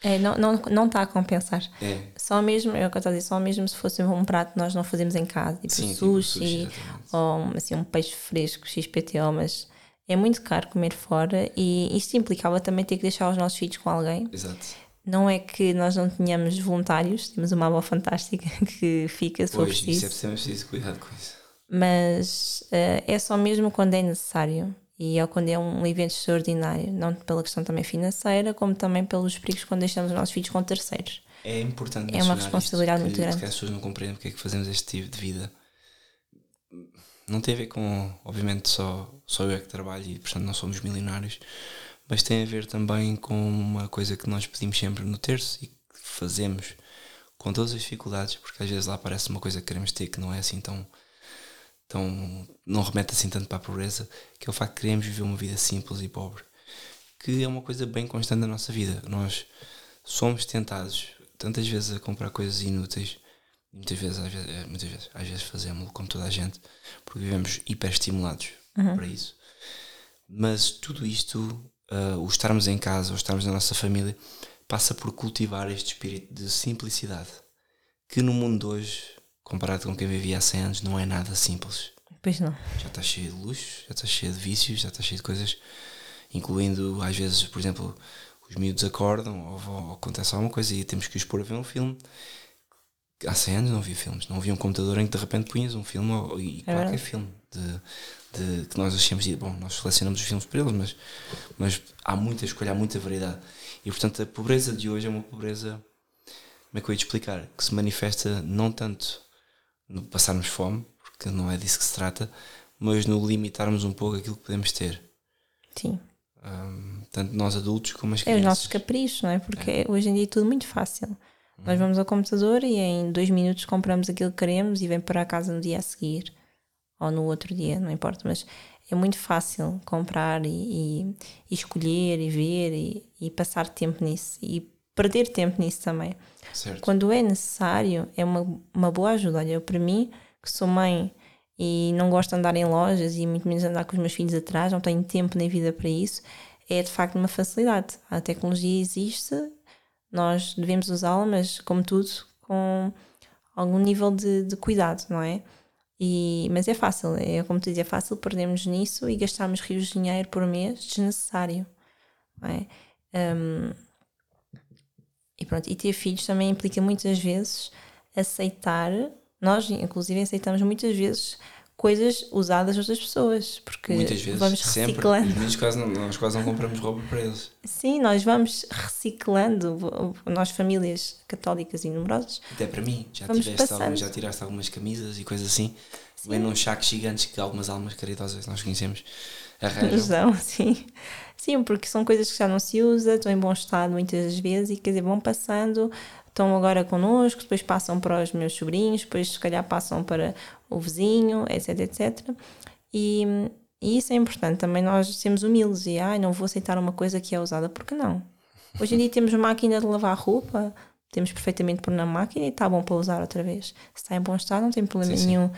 É, não, não, não está a compensar. É. Só mesmo, é que eu estou a dizer, só mesmo se fosse um prato nós não fazemos em casa, tipo Sim, sushi, tipo sushi ou assim, um peixe fresco, XPTO, mas é muito caro comer fora e isto implicava também ter que deixar os nossos filhos com alguém. Exato. Não é que nós não tenhamos voluntários, temos uma avó fantástica que fica se for preciso. Isso é preciso cuidar com isso. Mas uh, é só mesmo quando é necessário e é quando é um evento extraordinário, não pela questão também financeira, como também pelos perigos quando deixamos os nossos filhos com terceiros. É importante É uma responsabilidade isto, muito grande. Que as pessoas não compreendem porque é que fazemos este tipo de vida. Não tem a ver com, obviamente, só, só eu é que trabalho e, portanto, não somos milionários mas tem a ver também com uma coisa que nós pedimos sempre no terço e que fazemos com todas as dificuldades, porque às vezes lá parece uma coisa que queremos ter que não é assim tão. Tão não remete assim tanto para a pobreza, que é o facto de queremos viver uma vida simples e pobre, que é uma coisa bem constante na nossa vida. Nós somos tentados tantas vezes a comprar coisas inúteis, muitas vezes, às vezes, eh, muitas vezes, às vezes fazemos como toda a gente, porque vivemos hiperestimulados uhum. para isso. Mas tudo isto uh, o estarmos em casa, o estarmos na nossa família, passa por cultivar este espírito de simplicidade, que no mundo de hoje, comparado com quem vivia há 100 anos, não é nada simples. Pois não. Já está cheio de luxo, já está cheio de vícios, já está cheio de coisas, incluindo às vezes, por exemplo, os miúdos acordam ou, ou acontece alguma coisa e temos que os pôr a ver um filme. Há 100 anos não havia filmes, não havia um computador em que de repente punhas um filme ou, e é qualquer verdade. filme de de, que nós achamos bom, nós selecionamos os filmes para eles, mas, mas há muita escolha, há muita variedade. E portanto a pobreza de hoje é uma pobreza, como é que eu ia te explicar? Que se manifesta não tanto no passarmos fome, porque não é disso que se trata, mas no limitarmos um pouco aquilo que podemos ter. Sim. Um, tanto nós adultos como as crianças. É os nossos caprichos, não é? Porque é. hoje em dia é tudo muito fácil. Nós vamos ao computador e em dois minutos compramos aquilo que queremos e vem para casa no dia a seguir ou no outro dia, não importa, mas é muito fácil comprar e, e, e escolher e ver e, e, passar tempo nisso e perder tempo nisso também. Certo. Quando é necessário, é uma, uma boa ajuda. Olha, eu, para mim, que sou mãe e não gosto de andar em lojas e muito menos andar com os meus filhos atrás, não tenho tempo nem vida para isso, é de facto uma facilidade. A tecnologia existe, nós devemos usá-la, mas como tudo, com algum nível de, de cuidado, não é? E, mas é fácil, é como tu dizes, é fácil perdermos nisso e gastarmos rios de dinheiro por mês desnecessário. Não é? Um, e pronto, e ter filhos também implica muitas vezes aceitar, nós inclusive aceitamos muitas vezes coisas usadas de outras pessoas, porque Muitas vezes, vamos reciclando. Sempre. Os quase não, nós quase não compramos roupa para eles. Sim, nós vamos reciclando, nós famílias católicas e numerosas. Até para mim, já, tiveste algumas, já tiraste algumas camisas e coisas assim, sim. vem num chacos gigantes que algumas almas caridosas nós conhecemos arranjam. sim. Sim, porque são coisas que já não se usa, estão em bom estado muitas vezes e quer dizer, vão passando, estão agora connosco, depois passam para os meus sobrinhos, depois se calhar passam para o vizinho, etc, etc. E, e isso é importante também nós sermos humildes e ai, não vou aceitar uma coisa que é usada, porque não? Hoje em dia temos máquina de lavar roupa, temos perfeitamente por na máquina e está bom para usar outra vez. Se está em bom estado, não tem problema sim, nenhum. Sim.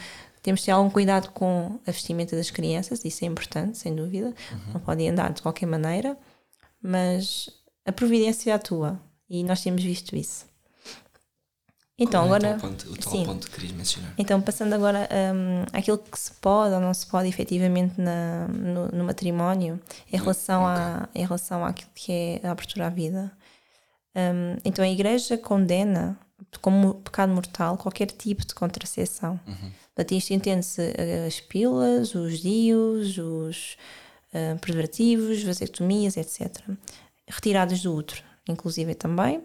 Temos de ter algum cuidado com a vestimenta das crianças, isso é importante, sem dúvida. Uhum. Não podem andar de qualquer maneira, mas a providência atua e nós temos visto isso. Então, é agora. O, ponto, o tal sim. ponto que querias mencionar. Então, passando agora um, àquilo que se pode ou não se pode efetivamente na, no, no matrimónio, em relação, okay. a, em relação àquilo que é a abertura à vida. Um, então, a Igreja condena como pecado mortal qualquer tipo de contracepção. Uhum. Portanto, isto entende-se eh, as pílulas, os dios, os uh, preservativos, vasectomias, etc. Retiradas do útero, inclusive também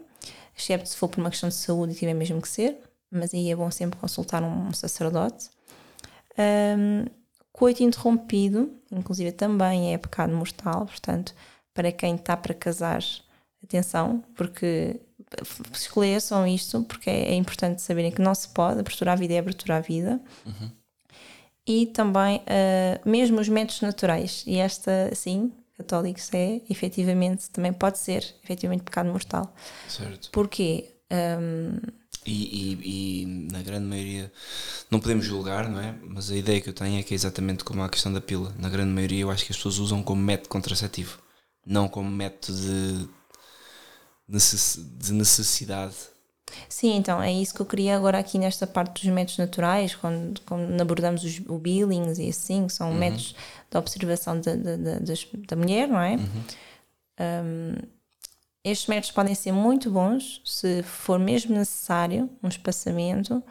excepto se for por uma questão de saúde e tiver mesmo que ser, mas aí é bom sempre consultar um sacerdote. Um, coito interrompido, inclusive também é pecado mortal, portanto, para quem está para casar, atenção, porque esclareçam isto, porque é, é, importante saberem que não se pode, abertura à vida é abertura à vida. Uhum. E também, uh, mesmo os métodos naturais, e esta, sim, católicos é, efetivamente, também pode ser, efetivamente, pecado mortal. Certo. Porquê? Um, e, e, e, na grande maioria, não podemos julgar, não é? Mas a ideia que eu tenho é que é exatamente como a questão da pila. Na grande maioria, eu acho que as pessoas usam como método contraceptivo, não como método de, de necessidade Sim, então é isso que eu queria agora aqui nesta parte dos métodos naturais, quando, quando abordamos os, o Billings e assim, que são uhum. métodos de observação da, da, da, da mulher, não é? Uhum. Um, estes métodos podem ser muito bons se for mesmo necessário um espaçamento,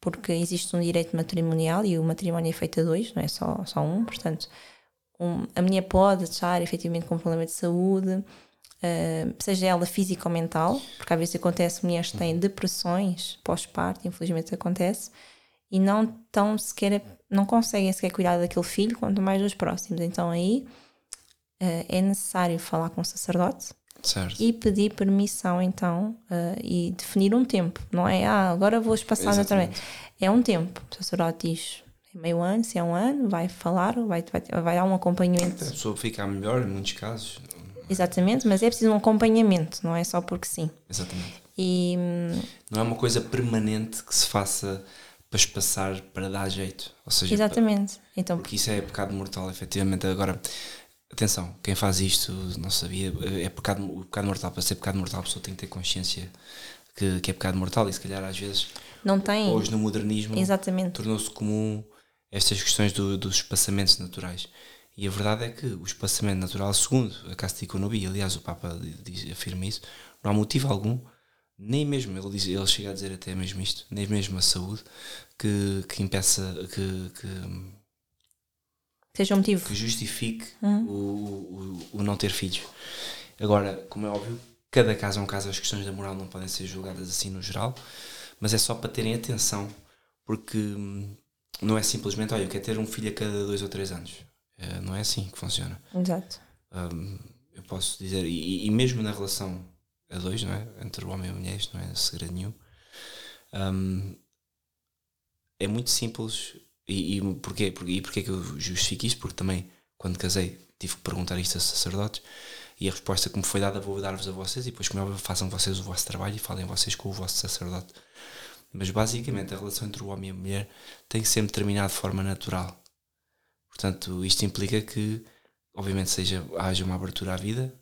porque existe um direito matrimonial e o matrimónio é feito a dois, não é só, só um, portanto, um, a mulher pode estar efetivamente com um problema de saúde uh, seja ela física ou mental, porque às vezes acontece mulheres que têm depressões pós-parto, infelizmente acontece, e não tão sequer, não conseguem sequer cuidar daquele filho, quanto mais dos próximos. Então aí uh, é necessário falar com o sacerdote certo. e pedir permissão então uh, e definir um tempo. Não é, ah, agora vou espaçar naturalmente. É um tempo. O sacerdote diz, é meio ano, se é um ano, vai falar, vai, vai, vai dar um acompanhamento. A pessoa fica melhor em muitos casos. Exatamente, mas é preciso um acompanhamento, não é só porque sim. Exatamente. E, não é uma coisa permanente que se faça para espaçar para dar jeito. Ou seja, Exatamente. Para, então, porque isso é pecado mortal, efetivamente. Agora, atenção, quem faz isto não sabia, é pecado, pecado mortal. Para ser pecado mortal, a pessoa tem que ter consciência que, que é pecado mortal e se calhar às vezes. Não tem. Hoje no modernismo tornou-se comum estas questões do, dos espaçamentos naturais. E a verdade é que o espaçamento natural, segundo a Casta Economia, aliás, o Papa diz, afirma isso, não há motivo algum, nem mesmo, ele, diz, ele chega a dizer até mesmo isto, nem mesmo a saúde, que, que impeça, que, que seja um motivo que justifique uhum. o, o, o, não ter filhos. Agora, como é óbvio, cada caso é um caso, as questões da moral não podem ser julgadas assim no geral, mas é só para terem atenção, porque hum, não é simplesmente, olha, eu quero ter um filho a cada dois ou três anos. Uh, não é assim que funciona. Exato. Um, eu posso dizer, e, e, mesmo na relação a dois, não é? Entre o homem e a mulher, isto não é segredo nenhum. Um, é muito simples. E, e porquê? Porque, e porquê que eu justifico isto? Porque também, quando casei, tive que perguntar isto a sacerdotes e a resposta que me foi dada vou dar-vos a vocês e depois, como é façam vocês o vosso trabalho e falem vocês com o vosso sacerdote. Mas basicamente a relação entre o homem e a mulher tem que ser determinada de forma natural. Portanto, isto implica que, obviamente, seja, haja uma abertura à vida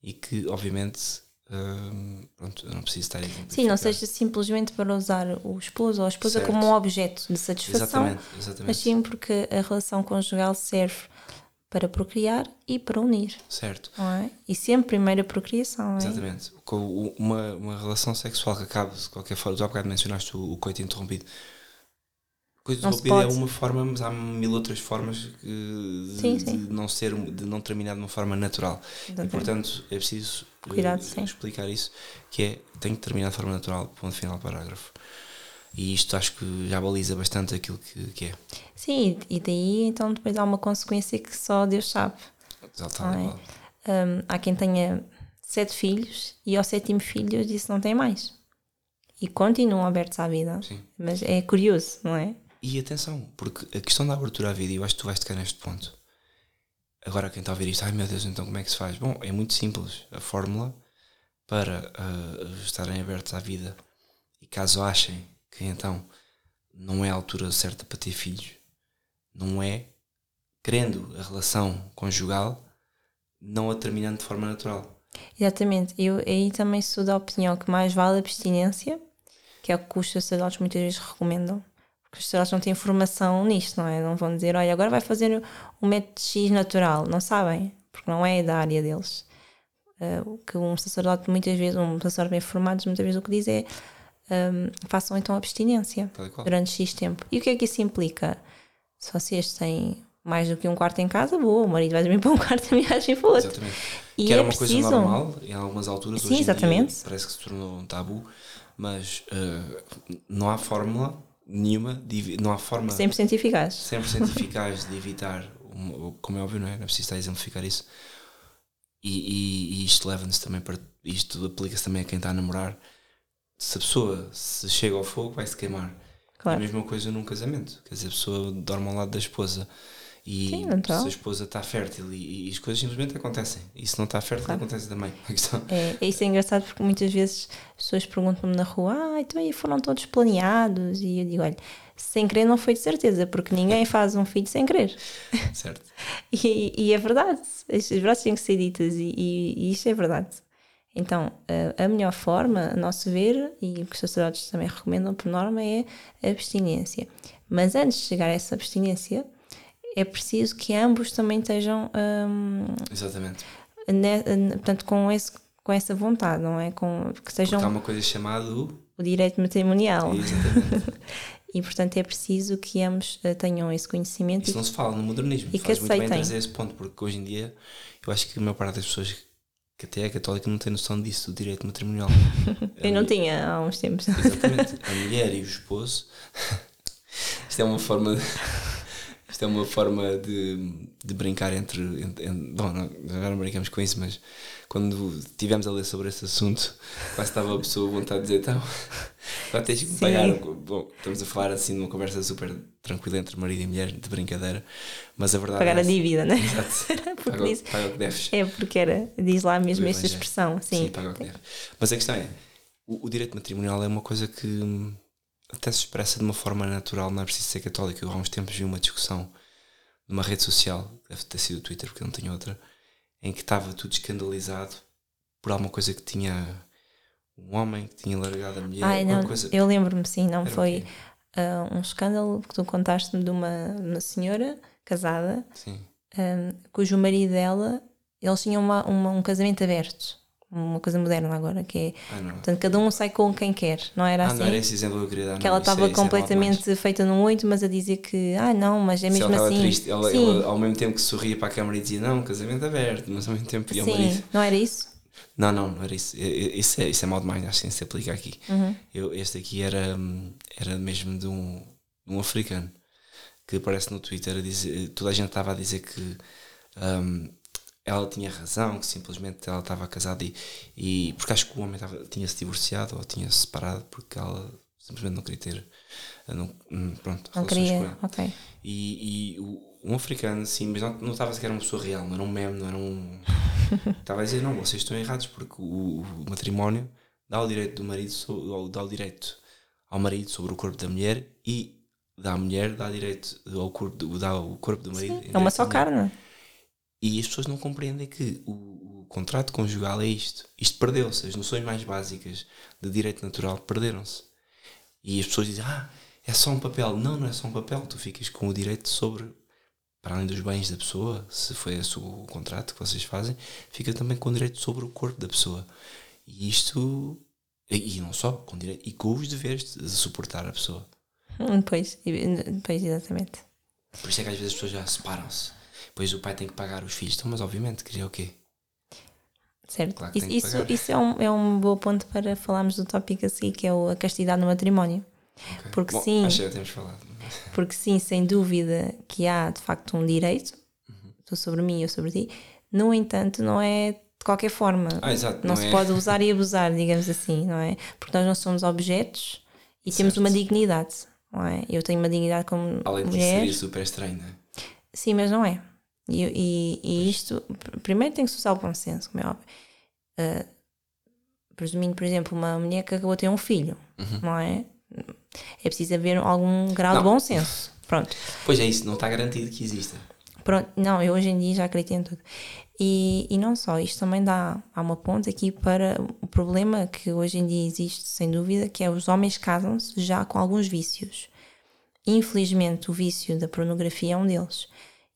e que, obviamente, hum, pronto, eu não preciso estar Sim, não seja simplesmente para usar o esposo ou a esposa certo. como um objeto de satisfação. Exatamente, exatamente. Mas sim porque a relação conjugal serve para procriar e para unir. Certo. É? E sempre primeiro a procriação. É? Exatamente. Com uma, uma relação sexual que acabe de qualquer forma, tu há bocado mencionaste o, o coito interrompido. O coito interrompido é uma forma, mas há mil outras formas de, sim, sim. de não ser, de não terminar de uma forma natural. Exatamente. E portanto é preciso Cuidado, eh, explicar isso, que é tem que terminar de forma natural, ponto final parágrafo. E isto acho que já baliza bastante aquilo que, que é. Sim, e daí então depois há uma consequência que só Deus sabe. Exatamente. É? Um, há quem tenha sete filhos e ao sétimo filho disse não tem mais. E continuam abertos à vida. Sim. Mas é curioso, não é? E atenção, porque a questão da abertura à vida, eu acho que tu vais tocar neste ponto. Agora quem está a ouvir isto, ai meu Deus, então como é que se faz? Bom, é muito simples. A fórmula para uh, estarem abertos à vida e caso achem que então não é a altura certa para ter filhos, não é querendo a relação conjugal, não a terminando de forma natural. Exatamente, eu aí também sou da opinião que mais vale a abstinência, que é o que os sacerdotes muitas vezes recomendam, porque os sacerdotes não têm formação nisto, não é? Não vão dizer, olha, agora vai fazer um método X natural, não sabem, porque não é da área deles. Uh, que um sacerdote muitas vezes, um sacerdote bem formado, muitas vezes o que diz é um, façam então abstinência durante X tempo. E o que é que isso implica? Se vocês têm mais do que um quarto em casa, boa, o marido vai dormir para um quarto a viagem para outro. Exatamente. E que era é uma preciso... coisa normal em algumas alturas, Sim, exatamente. Dia, parece que se tornou um tabu, mas uh, não há fórmula nenhuma, de, não há forma 100% eficaz. 100% eficaz de evitar, como é óbvio, não é? Não é preciso estar a exemplificar isso. E, e, e isto leva-nos também para. Isto aplica-se também a quem está a namorar se a pessoa se chega ao fogo vai se queimar. Claro. É a mesma coisa num casamento. Quer dizer, a pessoa dorme ao lado da esposa e Sim, se a esposa está fértil e, e, as coisas simplesmente acontecem. E se não está fértil, claro. acontece também. É, é, isso é engraçado porque muitas vezes as pessoas perguntam-me na rua: Ah, então aí foram todos planeados? E eu digo: Olha, sem querer não foi de certeza, porque ninguém faz um filho sem querer. Certo. e, e, é verdade. As verdades têm que ser ditas e, e, isto é verdade. Então, a, a melhor forma, a nosso ver, e que os sacerdotes também recomendam por norma, é a abstinência. Mas antes de chegar a essa abstinência, é preciso que ambos também estejam. Um, Exatamente. Ne, portanto, com, esse, com essa vontade, não é? Com, que sejam. Porque há uma coisa chamada o. Direito matrimonial. Exatamente. e portanto é preciso que ambos uh, tenham esse conhecimento. Isso não se fala no modernismo. E que aceitem. muito bem trazer esse ponto, porque hoje em dia eu acho que a maior parte das pessoas que até a católica não tem noção disso, do direito matrimonial. Eu não tinha há uns tempos. Exatamente. A mulher e o esposo. Isto é uma forma. De, isto é uma forma de, de brincar entre. entre, entre bom, não, agora não brincamos com isso, mas quando estivemos a ler sobre esse assunto, quase estava a pessoa a vontade de dizer: então, agora tens que pagar. Bom, estamos a falar assim numa conversa super tranquila entre marido e mulher, de brincadeira, mas a verdade Pagar é a dívida, né? Exato. paga, diz, paga o que deves. É porque era, diz lá mesmo esta expressão. Sim. sim, paga o que deves. Mas a questão é: o, o direito matrimonial é uma coisa que hum, até se expressa de uma forma natural, não é preciso ser católico. Eu há uns tempos vi uma discussão numa rede social, deve ter sido o Twitter, porque eu não tenho outra em que estava tudo escandalizado por alguma coisa que tinha um homem que tinha largado a mulher. Ai, não, coisa... Eu lembro-me, sim, não Era foi uh, um escândalo que tu contaste-me de uma, uma senhora casada um, ah, cujo marido dela eles tinham uma, uma, um casamento aberto uma coisa moderna agora, que é ah, portanto, cada um sai com quem quer, não era ah, assim? Não era esse exemplo que eu queria dar. Que não, ela estava é, completamente é feita num oito, mas a dizer que, ah, não, mas é mesmo ela assim. Triste, ela, ela, ao mesmo tempo que sorria para a câmara e dizia, não, casamento aberto, mas ao mesmo tempo ia ao marido. Não era isso? Não, não, não era isso. Isso é, isso é mal demais, acho que se aplica aqui. Uhum. Eu, este aqui era, era mesmo de um, um africano que aparece no Twitter a dizer, toda a gente estava a dizer que um, ela tinha razão, que simplesmente ela estava casada e, e. Porque acho que o homem tinha-se divorciado ou tinha-se separado porque ela simplesmente não queria ter. Não, hum, pronto, não queria, ok. E, e um africano, sim, mas não, não estava sequer uma pessoa real, não era um meme, não era um. estava a dizer, não, vocês estão errados porque o, o matrimónio dá o direito do marido, ou dá o direito ao marido sobre o corpo da mulher e dá à mulher, dá direito ao corpo, dá o corpo do marido. Sim, é uma só carne. E as pessoas não compreendem que o, o contrato conjugal é isto. Isto perdeu-se. As noções mais básicas de direito natural perderam-se. E as pessoas dizem, ah, é só um papel. Não, não é só um papel. Tu ficas com o direito sobre, para além dos bens da pessoa, se foi esse o contrato que vocês fazem, fica também com o direito sobre o corpo da pessoa. E isto, e não só, com direito, e com os deveres de suportar a pessoa. Pois, pois, exatamente. Por isso é que às vezes as pessoas já separam-se. Depois o pai tem que pagar os filhos. Então, mas obviamente, queria o quê? Certo. Claro isso, isso, isso, é, um, é um bom ponto para falarmos do tópico a seguir, que é a castidade no matrimónio. Okay. Porque Bom, sim. Acho que já temos falado. Porque sim, sem dúvida que há de facto um direito, uhum. tu sobre mim, eu sobre ti. No entanto, não é de qualquer forma. Ah, exato, não, não se é. pode usar e abusar, digamos assim, não é? Porque nós não somos objetos e certo. temos uma dignidade, não é? Eu tenho uma dignidade como Além mulher. seria super estranho, não é? Sim, mas não é. E, e, e isto, primeiro tem que se usar o bom senso, como é óbvio. Uh, presumindo, por exemplo, uma mulher que acabou de ter um filho, uhum. não é? É preciso haver algum grau não. de bom senso. Pronto. Pois é, isso não está garantido que exista. Pronto, não, eu hoje em dia já acredito em tudo. E, e não só, isto também dá há uma ponta aqui para o problema que hoje em dia existe, sem dúvida, que é os homens casam-se já com alguns vícios. Infelizmente, o vício da pornografia é um deles.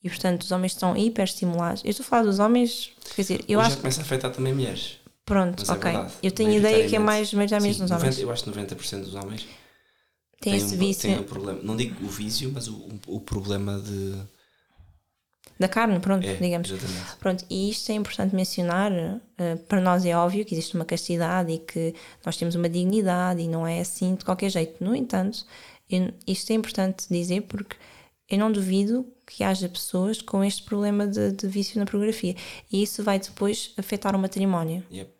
E portanto, os homens estão hiperestimulados. Eu estou a falar dos homens, quer dizer, eu Hoje acho. Já começa a afetar também mulheres. Pronto, Mas é ok. É eu tenho ideia que é mais mesmo nos homens. Eu acho que 90% dos homens tem esse um, vício. Tem um problema. Não digo o vício, mas o, o problema de. Da carne, pronto, é, digamos. Exatamente. Pronto, e isto é importante mencionar. Uh, para nós é óbvio que existe uma castidade e que nós temos uma dignidade e não é assim de qualquer jeito. No entanto, eu, isto é importante dizer porque eu não duvido que haja pessoas com este problema de, de vício na pornografia. E isso vai depois afetar o matrimónio. Yep.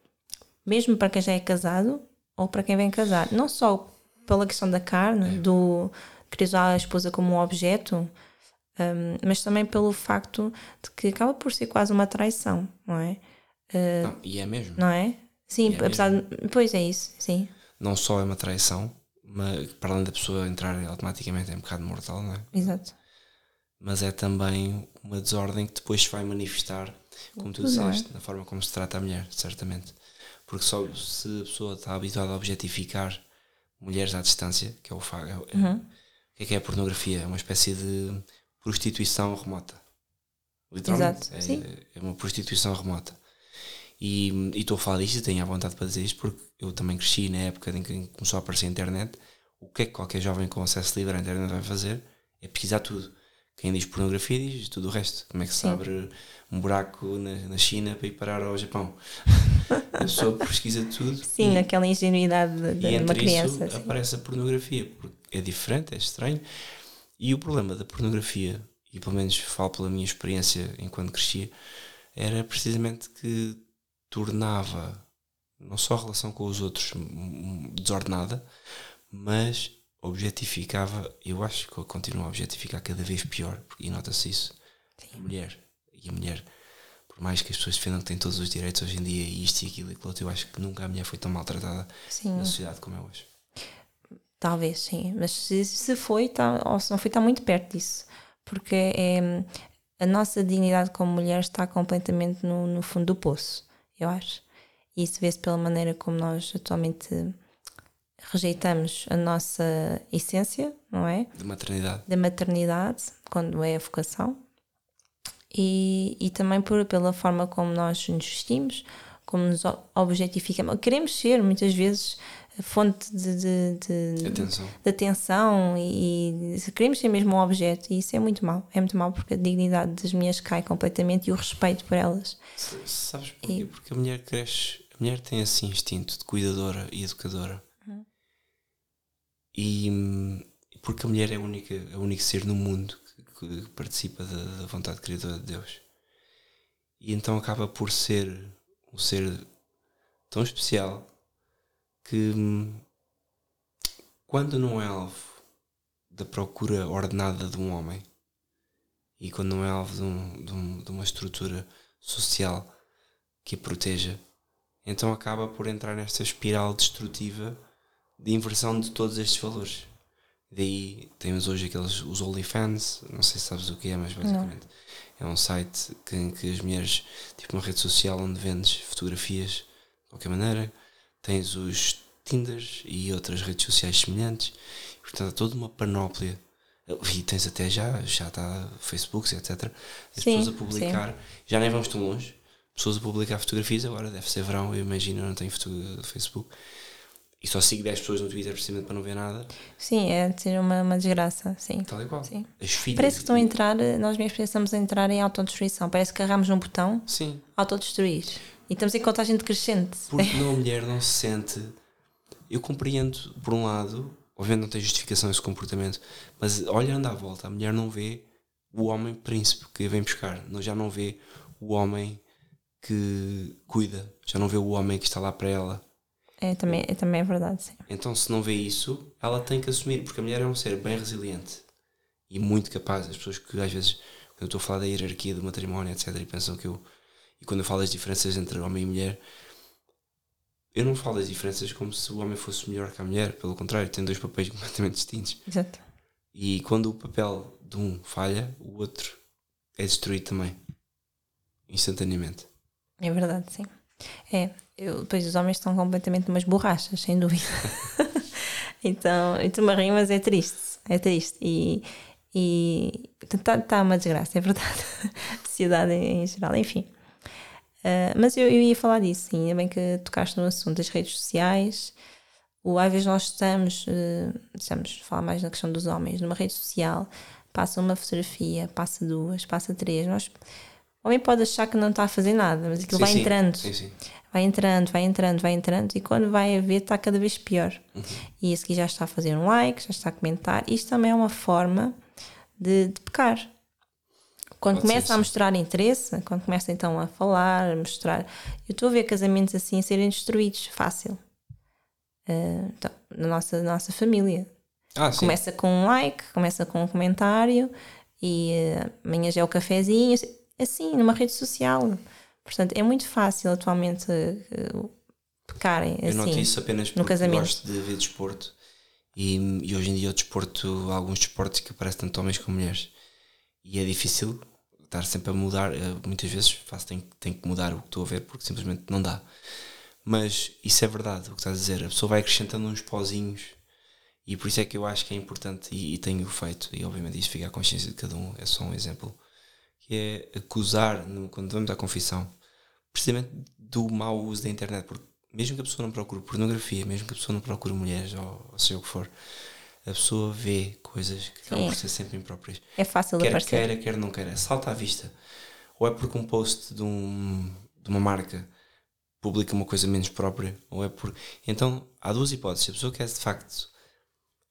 Mesmo para quem já é casado ou para quem vem casar. Não só pela questão da carne, é. do querer usar a esposa como um objeto, um, mas também pelo facto de que acaba por ser quase uma traição, não é? Uh, não, e é mesmo. Não é? Sim, é apesar mesmo. de. Pois é isso, sim. Não só é uma traição, mas para além da pessoa entrar automaticamente em pecado mortal, não é? Exato. Mas é também uma desordem que depois se vai manifestar, como tu é. disseste, é. na forma como se trata a mulher, certamente. Porque só se a pessoa está habituada a objetificar mulheres à distância, que é o fago. É, uhum. O que é que é a pornografia? É uma espécie de prostituição remota. Literalmente. É, é uma prostituição remota. E, e estou a falar disto e tenho a vontade para dizer isto porque eu também cresci na época em que começou a aparecer a internet. O que é que qualquer jovem com acesso livre à internet vai fazer? É pesquisar tudo. Quem diz pornografia diz tudo o resto. Como é que se Sim. abre um buraco na, na China para ir parar ao Japão? a pessoa pesquisa tudo. Sim, e, aquela ingenuidade de, de uma criança. Isso aparece a pornografia, porque é diferente, é estranho. E o problema da pornografia, e pelo menos falo pela minha experiência enquanto crescia, era precisamente que tornava não só a relação com os outros desordenada, mas objetificava, eu acho que continua a objetificar cada vez pior, e nota-se isso, Sim. a mulher. E a mulher, por mais que as pessoas defendam que tem todos os direitos hoje em dia, e isto e aquilo e aquilo outro, eu acho que nunca a mulher foi tão maltratada sim. na sociedade como é hoje. Talvez, sim, mas se, se foi, tá, ou se não foi, está muito perto disso, porque é, a nossa dignidade como mulher está completamente no, no fundo do poço, eu acho. E isso vê-se pela maneira como nós atualmente rejeitamos a nossa essência, não é? De maternidade. Da maternidade, quando é a vocação. E, e também por, pela forma como nós nos vestimos, como nos objetificamos. Queremos ser, muitas vezes, fonte de, de, de, atenção. de atenção e, e, queremos ser mesmo um objeto e isso é muito mal. É muito mal porque a dignidade das mulheres cai completamente e o respeito por elas. Sabes porquê? E, porque a mulher cresce, a mulher tem esse instinto de cuidadora e educadora. E porque a mulher é a única, é o único ser no mundo que, que participa da, da, vontade criadora de Deus. E então acaba por ser um ser tão especial que quando não é alvo da procura ordenada de um homem e quando não é alvo de, um, de, um, de uma estrutura social que a proteja, então acaba por entrar nesta espiral destrutiva de inversão de todos estes valores. Daí temos hoje aqueles os OnlyFans, não sei se sabes o que é, mas basicamente não. é um site que, em que as mulheres, tipo uma rede social onde vendes fotografias de qualquer maneira, tens os Tinders e outras redes sociais semelhantes, portanto há toda uma panóplia. E tens até já, já está Facebook, etc. As sim, pessoas a publicar, sim. já nem vamos tão longe, pessoas a publicar fotografias, agora deve ser verão, eu imagino, eu não tenho Facebook e só sigo 10 pessoas no Twitter precisamente para não ver nada. Sim, é ser uma, uma desgraça, sim. Tal e qual. Sim. As filhas. Parece que estão a entrar, nós mesmos pensamos a entrar em autodestruição. Parece que carregamos num botão, sim. autodestruir. E estamos em contagem decrescente. Porque não, a mulher não se sente. Eu compreendo, por um lado, obviamente não tem justificação esse comportamento, mas olhando à volta, a mulher não vê o homem príncipe que vem buscar, já não vê o homem que cuida, já não vê o homem que está lá para ela é, também, é, também é verdade, sim. Então, se não vê isso, ela tem que assumir, porque a mulher é um ser bem resiliente e muito capaz. As pessoas que às vezes, quando eu estou a falar da hierarquia do matrimónio, etc., e pensam que eu. E quando eu falo das diferenças entre homem e mulher, eu não falo das diferenças como se o homem fosse melhor que a mulher, pelo contrário, tem dois papéis completamente distintos. Exato. E quando o papel de um falha, o outro é destruído também, instantaneamente. É verdade, sim. É, eu, depois os homens estão completamente umas borrachas, sem dúvida. então, eu estou-me a rir, mas é triste, é triste. E está tá uma desgraça, é verdade. A sociedade em geral, enfim. Uh, mas eu, eu, ia falar disso, sim, ainda bem que tocaste no assunto das redes sociais. O, às vezes nós estamos, uh, estamos a falar mais na questão dos homens, numa rede social, passa uma fotografia, passa duas, passa três. Nós, o homem pode achar que não está a fazer nada, mas aquilo sim, vai sim. entrando. Sim, vai entrando, vai entrando, vai entrando e quando vai a ver está cada vez pior. Uhum. E a seguir já está a fazer um like, já está a comentar. Isto também é uma forma de, de pecar. Quando Pode começa a mostrar interesse, quando começa então a falar, a mostrar. Eu estou a ver casamentos assim a serem destruídos, fácil. Uh, então, na nossa, na nossa família. Ah, começa com um like, começa com um comentário e uh, amanhã já é o cafezinho, assim, numa rede social. Portanto, é muito fácil atualmente uh, pecarem assim. Eu noto isso apenas porque gosto de ver desporto e, e, hoje em dia o desporto, alguns desportos que aparecem tanto homens como mulheres e é difícil estar sempre a mudar. Uh, muitas vezes faço, tenho, tenho que mudar o que estou a ver porque simplesmente não dá. Mas isso é verdade, o que estás a dizer. A pessoa vai acrescentando uns pozinhos e por isso é que eu acho que é importante e, e tenho feito. E obviamente isso fica à consciência de cada um, é só um exemplo que é acusar, no, quando vamos à confissão, precisamente do mau uso da internet, porque mesmo que a pessoa não procure pornografia, mesmo que a pessoa não procure mulheres ou, ou seja o que for, a pessoa vê coisas que acabam por ser sempre impróprias. É fácil quer aparecer. queira, quer não queira, salta à vista. Ou é porque um post de, um, de uma marca publica uma coisa menos própria, ou é por. Então há duas hipóteses. A pessoa quer de facto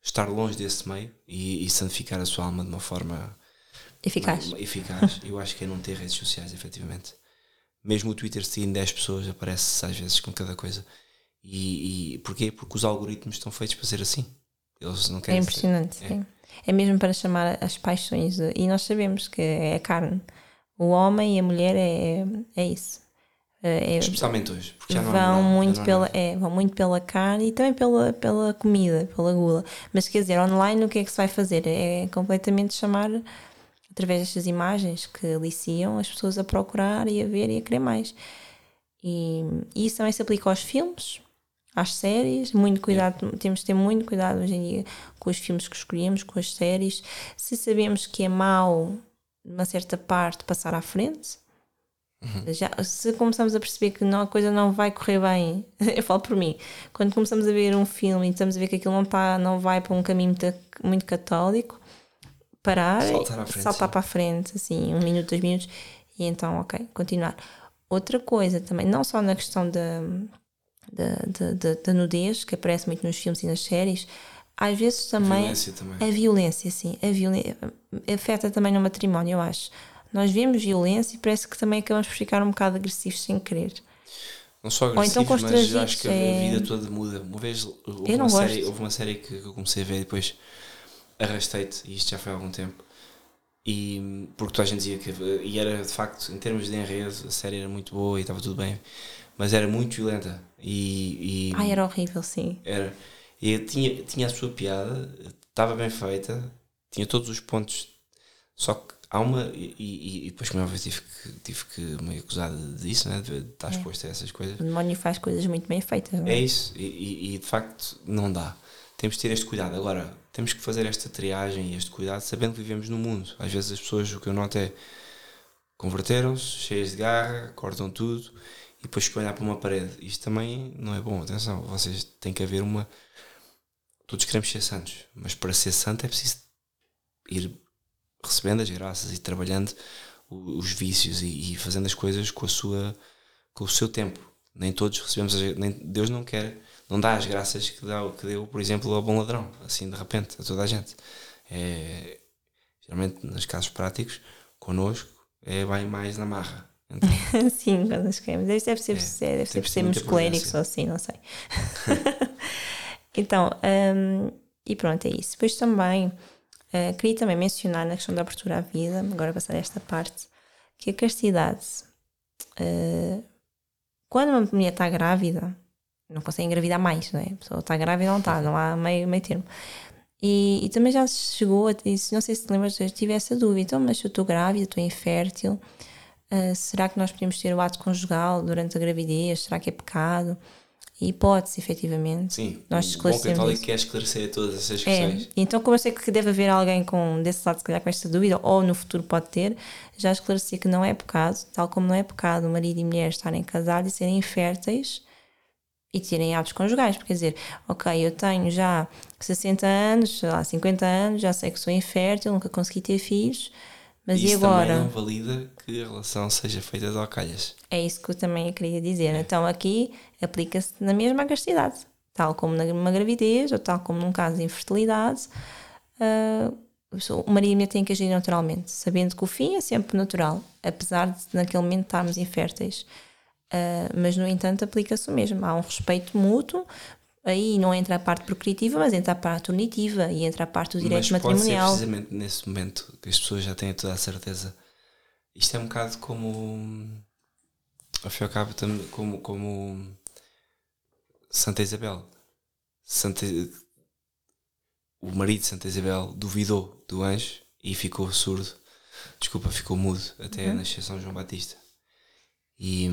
estar longe desse meio e, e santificar a sua alma de uma forma Eficaz. eficaz. Eu acho que é não ter redes sociais, efetivamente. Mesmo o Twitter seguindo 10 pessoas aparece às vezes com cada coisa. E, e porquê? Porque os algoritmos estão feitos para ser assim. Eles não querem É impressionante, ser, é. sim. É. é mesmo para chamar as paixões. De, e nós sabemos que é a carne. O homem e a mulher é, é isso. É, é Especialmente hoje, porque já não vão muito pela é, vão muito pela carne e também pela, pela comida, pela gula. Mas quer dizer, online o que é que se vai fazer? É completamente chamar através destas imagens que aliciam as pessoas a procurar e a ver e a querer mais. E, e isso também se aplica aos filmes, às séries, muito cuidado, temos de ter muito cuidado hoje em dia com os filmes que escolhemos, com as séries. Se sabemos que é mau, numa certa parte, passar à frente. Uhum. Já, se começamos a perceber que não, a coisa não vai correr bem, eu falo por mim, quando começamos a ver um filme e estamos a ver que aquilo não, está não vai para um caminho muito, muito católico, parar, saltar, frente, saltar para a frente, assim, um minuto, dois minutos, e então, ok, continuar. Outra coisa também, não só na questão da, da, da, da nudez, que aparece muito nos filmes e nas séries, às vezes também a violência, também. A violência sim, a violência afeta também no matrimónio, eu acho. Nós vemos violência e parece que também acabamos por ficar um bocado agressivos sem querer. Não só Ou então agressivos, mas acho que a é- vida toda muda. Uma vez houve, uma série, houve uma série que eu comecei a ver e depois arrastei-te, e isto já foi há algum tempo. E porque toda a gente dizia que. E era de facto, em termos de enredo, a série era muito boa e estava tudo bem, mas era muito violenta. E, e Ai, era horrível, sim. era. E tinha, tinha a sua piada, estava bem feita, tinha todos os pontos, só que há uma. E, e, e depois, como é óbvio, tive que, tive que me acusar disso, né, de estar É. exposto a essas coisas. O demónio faz coisas muito bem feitas, não É é? isso, e, e- e, de facto não dá. Temos de ter este cuidado. Agora, temos que fazer esta triagem e este cuidado sabendo que vivemos no mundo. Às vezes as pessoas, o que eu noto é converteram-se, cheias de garra, cortam tudo e depois a olhar para uma parede. Isto também não é bom. Atenção, vocês têm que haver uma. Todos queremos ser santos, mas para ser santo é preciso ir recebendo as graças e trabalhando os vícios e, e fazendo as coisas com a sua com o seu tempo. Nem todos recebemos, nem, Deus não quer, não dá as graças que, dá, que deu, por exemplo, ao bom ladrão, assim de repente, a toda a gente. É, geralmente, nos casos práticos, connosco, é vai mais na marra. Então, sim, quando escrevemos. Deve, deve ser, É, deve ser, coléricos prudência. ou assim, não sei. então, hum, e pronto, é isso. Depois também, eh, queria também mencionar na questão da abertura à vida, agora passar esta parte, que a castidade, eh, quando uma mulher está grávida, não consegue engravidar mais, não é? A pessoa está grávida não está, não há meio, meio termo. E, e também já se chegou a isso, não sei se te lembras, eu tive essa dúvida, então, mas eu estou grávida, estou infértil, ah, será que nós podemos ter o ato conjugal durante a gravidez? Será que é pecado? E pode-se, efetivamente. sim, Nós o esclarecemos católico isso. quer esclarecer todas essas É, questões. então como eu sei que deve haver alguém com, desse lado, se calhar, com esta dúvida, ou no futuro pode ter, já esclareci que não é pecado, tal como não é pecado o marido e mulher estarem casados e serem inférteis e terem atos conjugais. Porque, quer dizer, ok, eu tenho já 60 anos, sei lá, 50 anos, já sei que sou infértil, nunca consegui ter filhos, mas Isso e agora? também não valida que a relação seja feita de ocalhas. É isso que eu também queria dizer. Então aqui aplica-se na mesma castidade, tal como numa gravidez ou tal como num caso de infertilidade. ah, o marido têm que agir naturalmente, sabendo que o fim é sempre natural, apesar de naquele momento estarmos inférteis. Ah, mas no entanto aplica-se o mesmo. Há um respeito mútuo. Aí não entra a parte procriativa, mas entra a parte unitiva e entra a parte do direito Mas pode ser matrimonial. precisamente nesse momento que as pessoas já têm toda a certeza. Isto é um bocado como. Ao fim e ao cabo, como, como Santa Isabel. Santa, o marido de Santa Isabel duvidou do anjo e ficou surdo. Desculpa, ficou mudo até Uhum. nascer São João Batista. E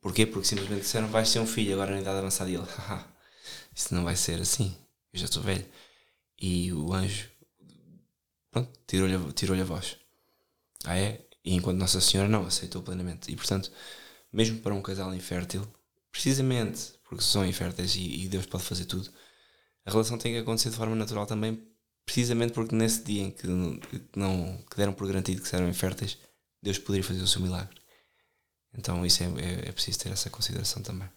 porquê? Porque simplesmente disseram vais ter um filho agora na idade avançada e ele, "Haha, isso não vai ser assim, eu já estou velho. E o anjo, pronto, tirou-lhe a, tirou a voz. Ah é? E enquanto Nossa Senhora não, aceitou plenamente. E portanto, mesmo para um casal infértil, precisamente porque são inférteis e, e Deus pode fazer tudo, a relação tem que acontecer de forma natural também, precisamente porque nesse dia em que não, que deram por garantido que eram inférteis, Deus poderia fazer o seu milagre. Então isso é, é, é preciso ter essa consideração também.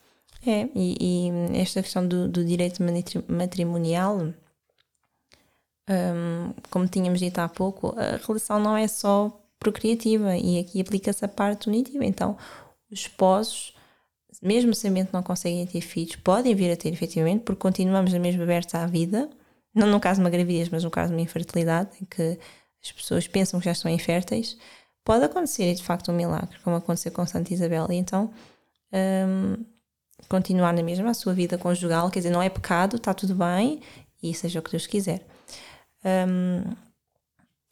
É, e, e esta questão do, do direito matri- matrimonial, hum, como tínhamos dito há pouco, a relação não é só procriativa e aqui aplica-se a parte unitiva. Então, os esposos, mesmo sabendo não conseguem ter filhos, podem vir a ter efetivamente, porque continuamos na mesma aberta à vida, não no caso de uma gravidez, mas no caso de uma infertilidade, em que as pessoas pensam que já estão inférteis, pode acontecer de facto um milagre, como aconteceu com Santa Isabel. E então. hum, continuar na mesma a sua vida conjugal, quer dizer, não é pecado, está tudo bem e seja o que Deus quiser.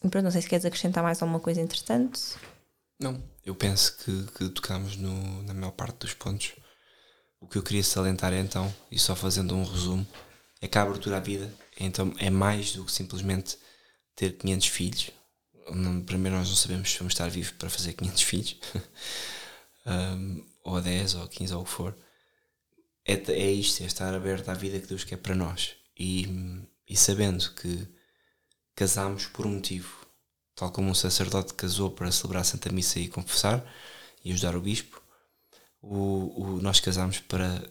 E pronto, não sei se queres acrescentar mais alguma coisa interessante. Não, eu penso que, que tocámos no, na maior parte dos pontos. O que eu queria salientar é então, e só fazendo um resumo, é que a abertura à vida é, então, é mais do que simplesmente ter 500 filhos. Primeiro, nós não sabemos se vamos estar vivos para fazer 500 filhos, Um, ou 10, ou 15, ou o que for. É, é isto, é estar aberto à vida que Deus quer para nós. E, e sabendo que casamos por um motivo, tal como um sacerdote casou para celebrar a Santa Missa e confessar e ajudar o bispo, o, o, nós casamos para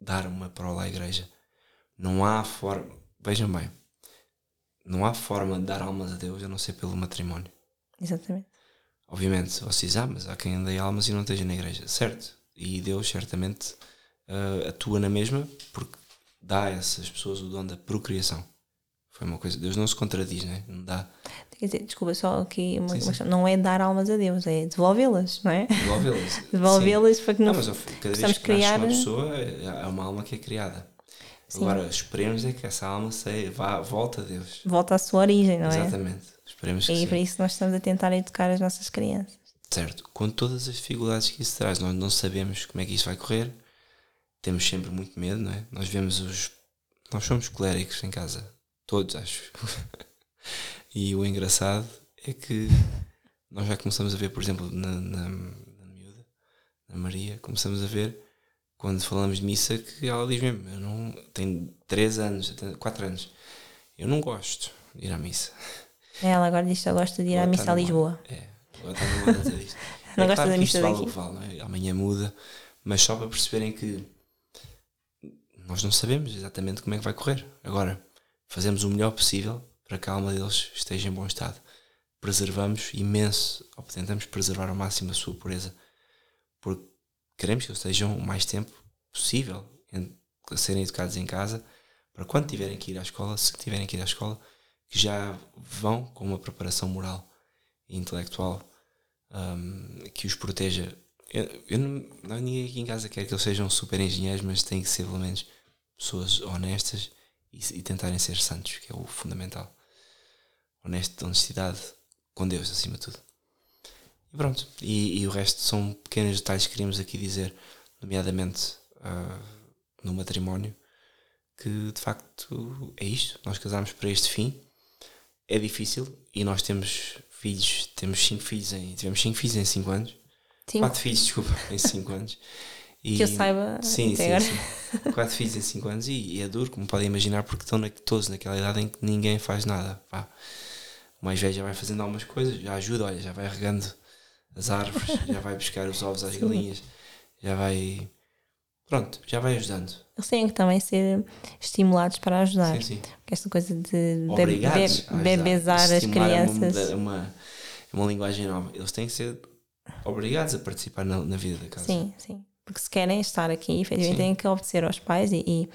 dar uma parola à igreja. Não há forma, vejam bem, não há forma de dar almas a Deus a não ser pelo matrimónio. Exatamente. Obviamente, vocês, ah, mas há quem ande almas e não esteja na igreja. Certo. E Deus certamente uh, atua na mesma porque dá a essas pessoas o dom da procriação. Foi uma coisa, Deus não se contradiz, né? não dá. Quer dizer, desculpa, só aqui uma, sim, sim. não é dar almas a Deus, é devolvê-las, não é? Devolvê-las. devolvê-las para que não, não mas, cada vez que criar... uma pessoa, há uma alma que é criada. Sim. Agora, esperemos é que essa alma saia, vá, volta a Deus. Volta à sua origem, não é? Exatamente. Esperemos que E para isso nós estamos a tentar educar as nossas crianças. Certo. Com todas as dificuldades que isso traz, nós não sabemos como é que isso vai correr, temos sempre muito medo, não é? Nós vemos os. Nós somos coléricos em casa. Todos, acho. e o engraçado é que nós já começamos a ver, por exemplo, na, na, na miúda, na Maria, começamos a ver quando falamos de missa que ela diz mesmo, eu não tenho 3 anos, 4 anos, eu não gosto de ir à missa. Ela agora diz que gosta de ir à missa a Lisboa. É, agora está no modo a dizer isto. não é gosta claro da missa daqui. Vale, não é? Amanhã muda, mas só para perceberem que nós não sabemos exatamente como é que vai correr. Agora, fazemos o melhor possível para que a alma deles esteja em bom estado. Preservamos imenso, ou tentamos preservar ao máximo a sua pureza, porque queremos que eles estejam o mais tempo possível a serem educados em casa, para quando tiverem que ir à escola, se tiverem que ir à escola, que já vão com uma preparação moral e intelectual um, que os proteja. Eu, eu não, não, ninguém aqui em casa quer que eles sejam super engenheiros, mas têm que ser pelo menos pessoas honestas e, e tentarem ser santos, que é o fundamental. Honesto, honestidade com Deus acima de tudo. E pronto, e, e, o resto são pequenos detalhes que queríamos aqui dizer, nomeadamente uh, no matrimónio, que de facto é isto. Nós casámos para este fim. É difícil e nós temos filhos, temos cinco filhos em, tivemos cinco filhos em cinco anos. Cinco. Quatro filhos, desculpa, em cinco anos. E, que eu saiba. Sim, sim, sim. Quatro filhos em cinco anos e, e, é duro, como podem imaginar, porque estão na, todos naquela idade em que ninguém faz nada. Pá. O mais velho já vai fazendo algumas coisas, já ajuda, olha, já vai regando as árvores, já vai buscar os ovos às Sim. galinhas, já vai. Pronto, já vai ajudando. Eles têm que também ser estimulados para ajudar. Sim, sim. Porque esta coisa de Obrigados be bebezar as crianças. É uma, uma, uma linguagem nova. Eles têm que ser obrigados a participar na, na vida da casa. Sim, sim. Porque se querem estar aqui, efetivamente têm que obedecer aos pais e, e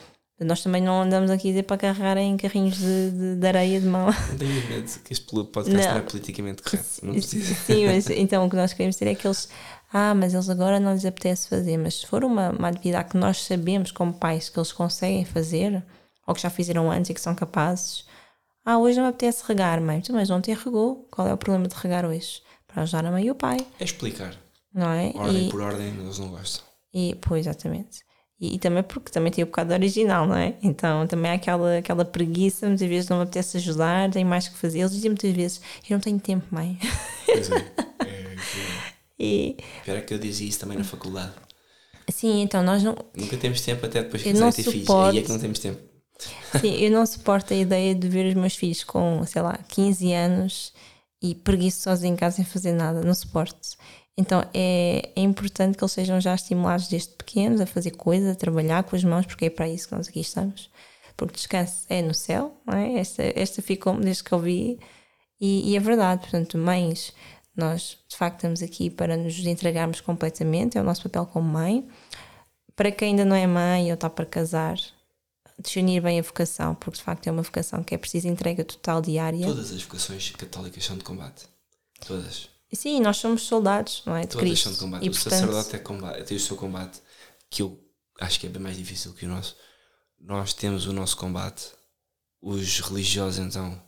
nós também não andamos aqui a dizer para carregar em carrinhos de, de, de areia de mão. Não tenho medo que este podcast não, é politicamente correto. Não precisa. Sim, mas então o que nós queremos dizer é que eles. Ah, mas eles agora não lhes apetece fazer. Mas se for uma, uma atividade que nós sabemos como pais que eles conseguem fazer, ou que já fizeram antes e que são capazes. Ah, hoje não me apetece regar, mãe. Mas ontem regou. Qual é o problema de regar hoje? Para ajudar a mãe e o pai. É explicar. Não é? Ordem e, por ordem, eles não gostam. E, pois, exatamente. E, e, também porque também tem o bocado original, não é? Então também há aquela, aquela preguiça, muitas vezes não me apetece ajudar, tenho mais que fazer. Eles dizem muitas vezes: Eu não tenho tempo, mãe. Pois é. é, é. E... Pior é que eu dizia isso também na faculdade. Sim, então nós não. Nunca temos tempo até depois que ter filhos. Aí é que não temos tempo. Sim, eu não suporto a ideia de ver os meus filhos com, sei lá, 15 anos e preguiçosos em casa sem fazer nada. Não suporto. Então é, é importante que eles sejam já estimulados desde pequenos a fazer coisas, a trabalhar com as mãos, porque é para isso que nós aqui estamos. Porque descanso é no céu, não é? Esta, esta ficou desde que eu vi, e, e é verdade. Portanto, mães, nós de facto estamos aqui para nos entregarmos completamente, é o nosso papel como mãe. Para quem ainda não é mãe ou está para casar, discernir bem a vocação, porque de facto é uma vocação que é preciso entrega total diária. Todas as vocações católicas são de combate. Todas. Sim, nós somos soldados, não é? De Todas Cristo. de combate. E, o portanto... sacerdote é combate, tem o seu combate, que eu acho que é bem mais difícil que o nosso. Nós temos o nosso combate, os religiosos então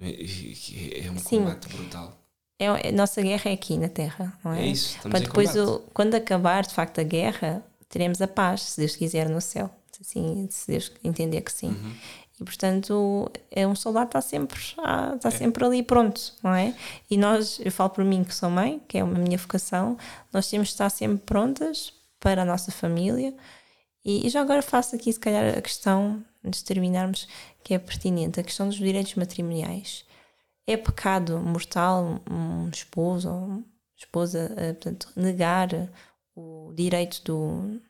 é um Sim. combate brutal. É, a nossa guerra é aqui na Terra, não é? É isso, estamos Para depois, o, quando acabar de facto a guerra, teremos a paz, se Deus quiser, no céu. Assim, se Deus entender que sim. Uhum. E portanto, é um soldado está sempre, está é. sempre ali pronto, não é? E nós, eu falo por mim que sou mãe, que é a minha vocação, nós temos de estar sempre prontas para a nossa família. E, e já agora faço aqui, se calhar, a questão, antes de terminarmos, que é pertinente, a questão dos direitos matrimoniais. É pecado mortal um esposo ou esposa eh, portanto, negar o direito do,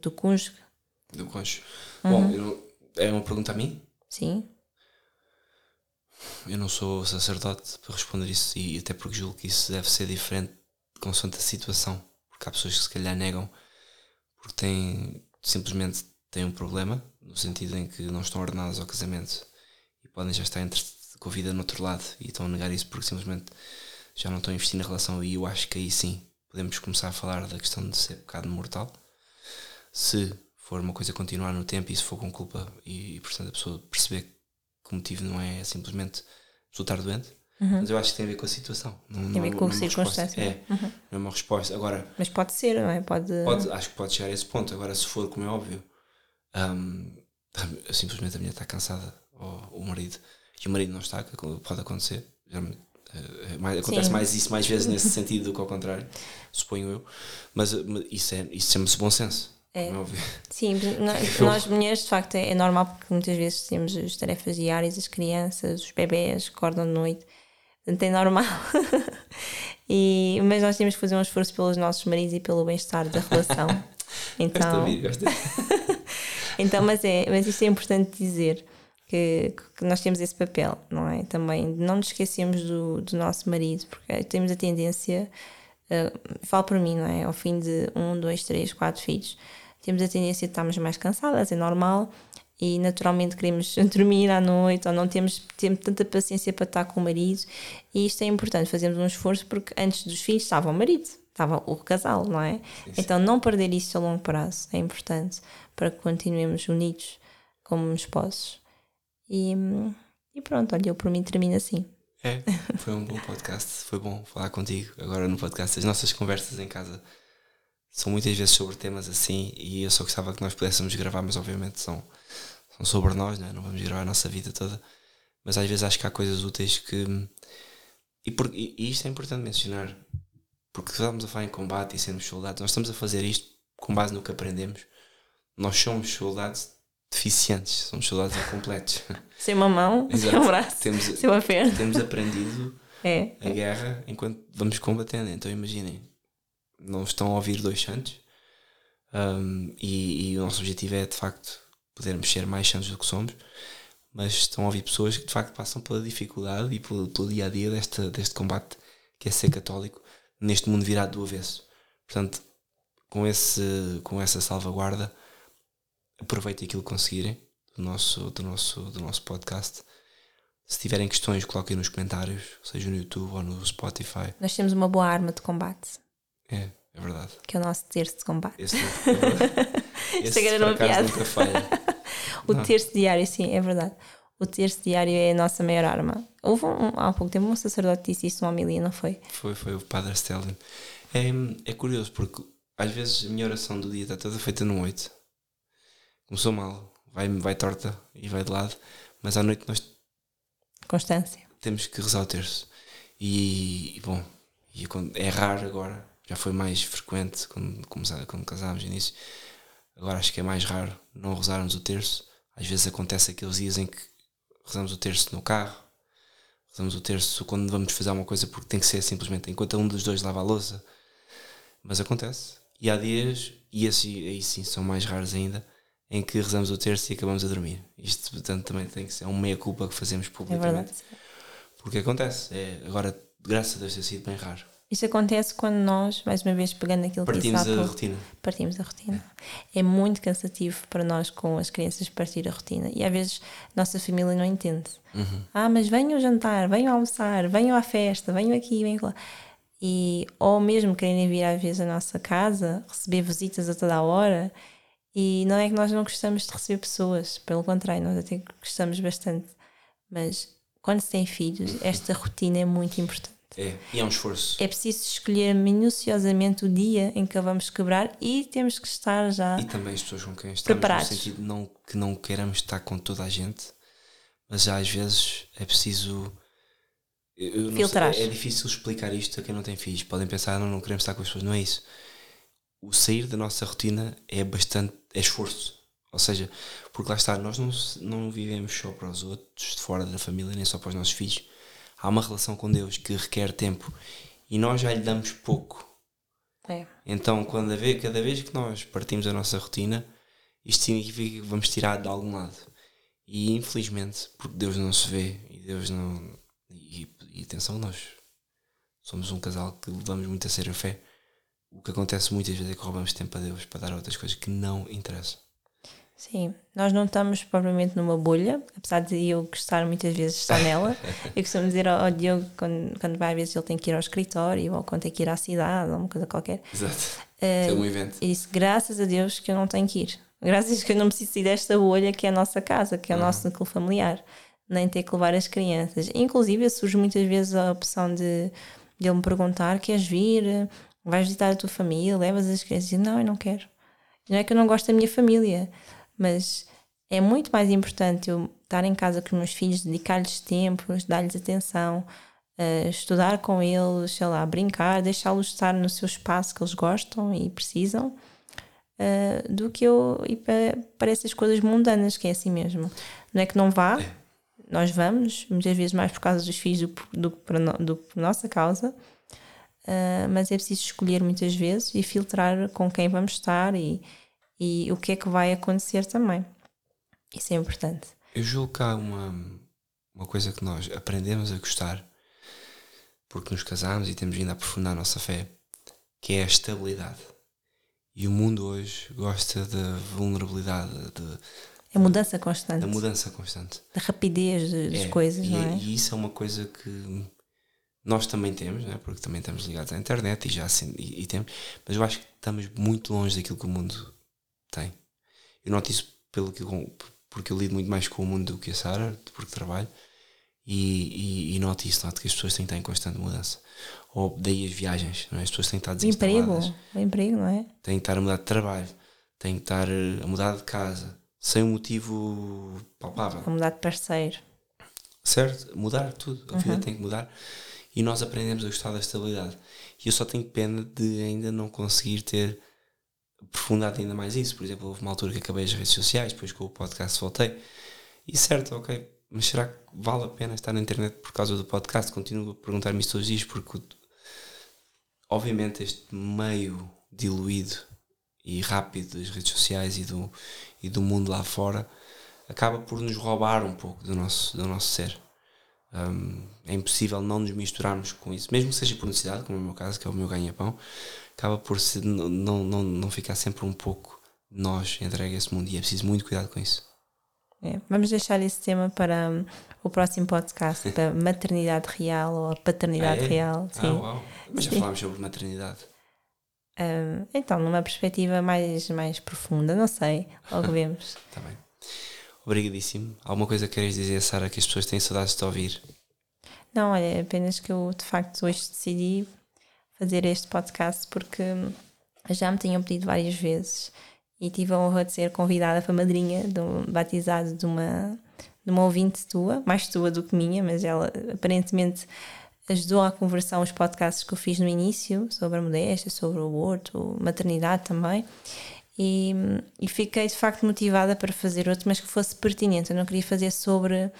do cônjuge? Do cônjuge. Uhum. Bom, eu é uma pergunta a mim? Sim. eu não sou sacerdote para responder isso e até porque julgo que isso deve ser diferente consoante a situação. Porque há pessoas que se calhar negam porque têm, simplesmente têm um problema, no sentido em que não estão ordenadas ao casamento e podem já estar entre, com a vida no outro lado e estão a negar isso porque simplesmente já não estão a investir na relação e eu acho que aí sim podemos começar a falar da questão de ser pecado mortal. Se for uma coisa continuar no tempo e se for com culpa e, e portanto a pessoa perceber que o motivo não é simplesmente estar doente, uhum. mas eu acho que tem a ver com a situação. Não, tem a ver com a circunstância. É, uhum. não é uma resposta. Agora, mas pode ser, não é? Pode... pode... Acho que pode chegar a esse ponto. Agora, se for, como é óbvio, um, simplesmente a mulher está cansada, ou o marido, e o marido não está, pode acontecer. Geralmente, uh, mais, acontece Sim. mais isso mais vezes nesse sentido do que ao contrário, suponho eu. Mas isso, é, isso chama-se bom senso. É. Sim, nós, mulheres de facto é, é, normal porque muitas vezes temos as tarefas diárias, as crianças, os bebés acordam de noite, portanto é normal. e, mas nós temos que fazer um esforço pelos nossos maridos e pelo bem-estar da relação. Então, então mas, é, mas isto é importante dizer que, que, nós temos esse papel, não é? Também não nos esquecemos do, do nosso marido, porque temos a tendência, uh, falo por mim, não é? Ao fim de um, dois, três, quatro filhos temos a tendência de estarmos mais cansadas, é normal, e naturalmente queremos dormir à noite ou não temos, temos tanta paciência para estar com o marido e isto é importante, fazemos um esforço porque antes dos filhos estava o marido, estava o casal, não é? Então não perder isso a longo prazo é importante para que continuemos unidos como esposos. E, e pronto, olha, eu por mim termino assim. É, foi um bom podcast, foi bom falar contigo agora no podcast. As nossas conversas em casa são muitas vezes sobre temas assim e eu só gostava que nós pudéssemos gravar, mas obviamente são, são sobre nós, né? não vamos gravar a nossa vida toda. Mas às vezes acho que há coisas úteis que. E, por, e, e isto é importante mencionar, porque estamos a falar em combate e sermos soldados, nós estamos a fazer isto com base no que aprendemos. Nós somos soldados deficientes, somos soldados incompletos. Sem uma mão, Exato. sem um braço, temos, sem uma perna. Temos aprendido é. a guerra enquanto vamos combatendo. Então imaginem, não estão a ouvir dois santos. Um, e, e, o nosso objetivo é de facto podermos ser mais santos do que somos, mas estão a ouvir pessoas que de facto passam pela dificuldade e pelo, pelo dia a dia deste, deste combate que é ser católico neste mundo virado do avesso. Portanto, com, esse, com essa salvaguarda, aproveitem aquilo que conseguirem do nosso, do, nosso, do nosso podcast. Se tiverem questões, coloquem nos comentários, seja no YouTube ou no Spotify. Nós temos uma boa arma de combate. É, é verdade. Que é o nosso terço de combate. Esse, é Esse era uma piada. Nunca falha. o não. terço diário, sim, é verdade. O terço diário é a nossa maior arma. Houve um, há pouco tempo um sacerdote disse isso numa homilia, não foi? Foi, foi o Padre Stelling. É, é curioso porque às vezes a minha oração do dia está toda feita no noite. Começou mal, vai, vai torta e vai de lado, mas à noite nós. Constância. Temos que rezar o terço. E, bom, é raro agora já foi mais frequente quando, quando casámos no início. Agora acho que é mais raro não rezarmos o terço. Às vezes acontece aqueles dias em que rezamos o terço no carro, rezamos o terço quando vamos fazer alguma coisa porque tem que ser simplesmente enquanto um dos dois lava a louça. Mas acontece. E há dias, e esses aí sim são mais raros ainda, em que rezamos o terço e acabamos a dormir. Isto, portanto, também tem que ser é um meia-culpa que fazemos publicamente. É porque acontece. É, agora, graças a Deus, tem sido bem raro. Isso acontece quando nós, mais uma vez pegando aquilo partimos que disse a rotina. Partimos a rotina. É. é muito cansativo para nós com as crianças partir a rotina e às vezes a nossa família não entende. Uhum. Ah, mas venham jantar, venham almoçar, venham à festa, venham aqui, venham lá. E, ou mesmo querem vir às vezes à nossa casa, receber visitas a toda a hora. E não é que nós não gostamos de receber pessoas, pelo contrário, nós até gostamos bastante. Mas quando se tem filhos, esta rotina é muito importante. É, e é um esforço. É preciso escolher minuciosamente o dia em que a vamos quebrar e temos que estar já. E também as pessoas com quem estamos, preparados. no sentido não, que não queiramos estar com toda a gente, mas já às vezes é preciso. Filtrar. Sei, é, é, difícil explicar isto a quem não tem filhos. Podem pensar, não, não queremos estar com as pessoas. Não é isso. O sair da nossa rotina é bastante. é esforço. Ou seja, porque lá está, nós não, não vivemos só para os outros, de fora da família, nem só para os nossos filhos há uma relação com Deus que requer tempo e nós já lhe damos pouco. É. Então, quando a vez, cada vez que nós partimos a nossa rotina, isto significa que vamos tirar de algum lado. E infelizmente, porque Deus não se vê e Deus não. E, e atenção, nós somos um casal que levamos muito a sério a fé. O que acontece muitas vezes é que roubamos tempo a Deus para dar outras coisas que não interessam. Sim, nós não estamos propriamente numa bolha, apesar de eu gostar muitas vezes de estar nela. eu costumo dizer ao, ao Diogo, quando, quando vai, às vezes ele tem que ir ao escritório ou quando tem que ir à cidade ou uma coisa qualquer. Exato. é um evento. E disse, graças a Deus que eu não tenho que ir. Graças a Deus que eu não preciso sair desta bolha que é a nossa casa, que é o uhum. nosso núcleo familiar. Nem ter que levar as crianças. Inclusive surge muitas vezes a opção de, de ele me perguntar: queres vir? Vais visitar a tua família? Levas as crianças? E, não, eu não quero. Não é que eu não gosto da minha família mas é muito mais importante eu estar em casa com os meus filhos, dedicar-lhes tempo, dar-lhes atenção, uh, estudar com eles, sei lá, brincar, deixá-los estar no seu espaço que eles gostam e precisam, uh, do que eu ir para, para essas coisas mundanas, que é assim mesmo. Não é que não vá, nós vamos, muitas vezes mais por causa dos filhos do, que por, do, por nossa causa. Uh, mas é preciso escolher muitas vezes e filtrar com quem vamos estar e, e o que é que vai acontecer também. Isso é importante. Eu julgo que há uma, uma coisa que nós aprendemos a gostar porque nos casamos e temos vindo a aprofundar a nossa fé, que é a estabilidade. E o mundo hoje gosta da vulnerabilidade, de, a mudança constante. Da mudança constante. Da rapidez das é, coisas, e, não é? E isso é uma coisa que nós também temos, né? porque também estamos ligados à internet e já assim, e, e temos, mas eu acho que estamos muito longe daquilo que o mundo tem. Eu noto isso pelo que, porque eu lido muito mais com o mundo do que a Sara, porque trabalho, e, e, e, noto isso, noto que as pessoas têm que estar em constante mudança. Ou daí as viagens, não é? as pessoas têm que estar desinstaladas. Emprego, o emprego, não é? Têm que estar a mudar de trabalho, têm que estar eh, a mudar de casa, sem um motivo palpável. A mudar de parceiro. Certo? Mudar tudo, a uhum. vida tem que mudar. E nós aprendemos a gostar da estabilidade. E eu só tenho pena de ainda não conseguir ter aprofundado ainda mais isso. Por exemplo, houve uma altura que acabei as redes sociais, depois com o podcast voltei. E certo, ok, mas será que vale a pena estar na internet por causa do podcast? Continuo a perguntar-me isso todos os dias, porque obviamente este meio diluído e rápido das redes sociais e do, e do mundo lá fora acaba por nos roubar um pouco do nosso, do nosso ser. Um, é impossível não nos misturarmos com isso, mesmo que seja por necessidade, como é o meu caso, que é o meu ganha-pão acaba por se, não, não, não ficar sempre um pouco nós entregue a esse mundo e é preciso muito cuidado com isso. É, vamos deixar esse tema para um, o próximo podcast, para maternidade real ou a paternidade ah, é? real. Ah, sim. Ah, uau. Mas já falámos sobre maternidade. Um, então, numa perspectiva mais, mais profunda, não sei, logo vemos. Está bem. Obrigadíssimo. Alguma coisa queres dizer, Sara, que as pessoas têm saudades de te ouvir? Não, olha, é apenas que eu de facto hoje decidi fazer este podcast porque já me tinham pedido várias vezes e tive a honra de ser convidada para madrinha de um batizado de uma, de uma ouvinte tua, mais tua do que minha, mas ela aparentemente ajudou à conversão os podcasts que eu fiz no início sobre a modéstia, sobre o aborto, maternidade também. E, e fiquei de facto motivada para fazer outro, mas que fosse pertinente. Eu não queria fazer sobre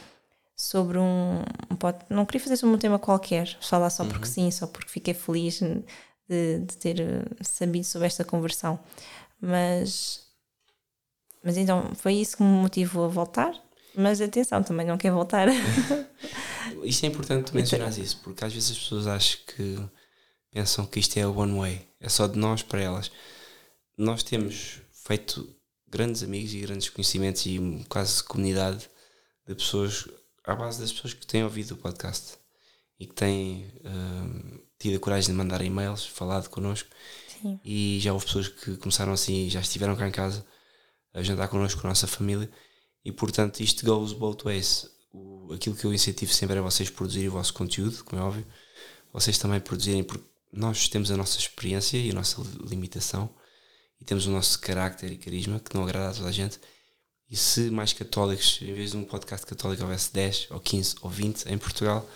sobre um, um não queria fazer sobre um tema qualquer, falar só porque uhum. sim, só porque fiquei feliz de, de, ter eh, sabido sobre esta conversão. Mas, mas então foi isso que me motivou a voltar. Mas atenção, também não quer voltar. isto é importante tu mencionares isso, porque às vezes as pessoas acham que pensam que isto é one way, é só de nós para elas. Nós temos feito grandes amigos e grandes conhecimentos e quase comunidade de pessoas à base das pessoas que têm ouvido o podcast e que têm uh, tido a coragem de mandar e-mails, falado connosco. Sim. E já houve pessoas que começaram assim, já estiveram cá em casa a jantar connosco, com a nossa família. E portanto, isto goes both ways. O, aquilo que eu incentivo sempre é vocês produzirem o vosso conteúdo, como é óbvio. Vocês também produzirem, porque nós temos a nossa experiência e a nossa limitação e temos o nosso carácter e carisma que não agrada a toda a gente e se mais católicos, em vez de um podcast católico, houvesse 10 ou 15 ou 20 em Portugal,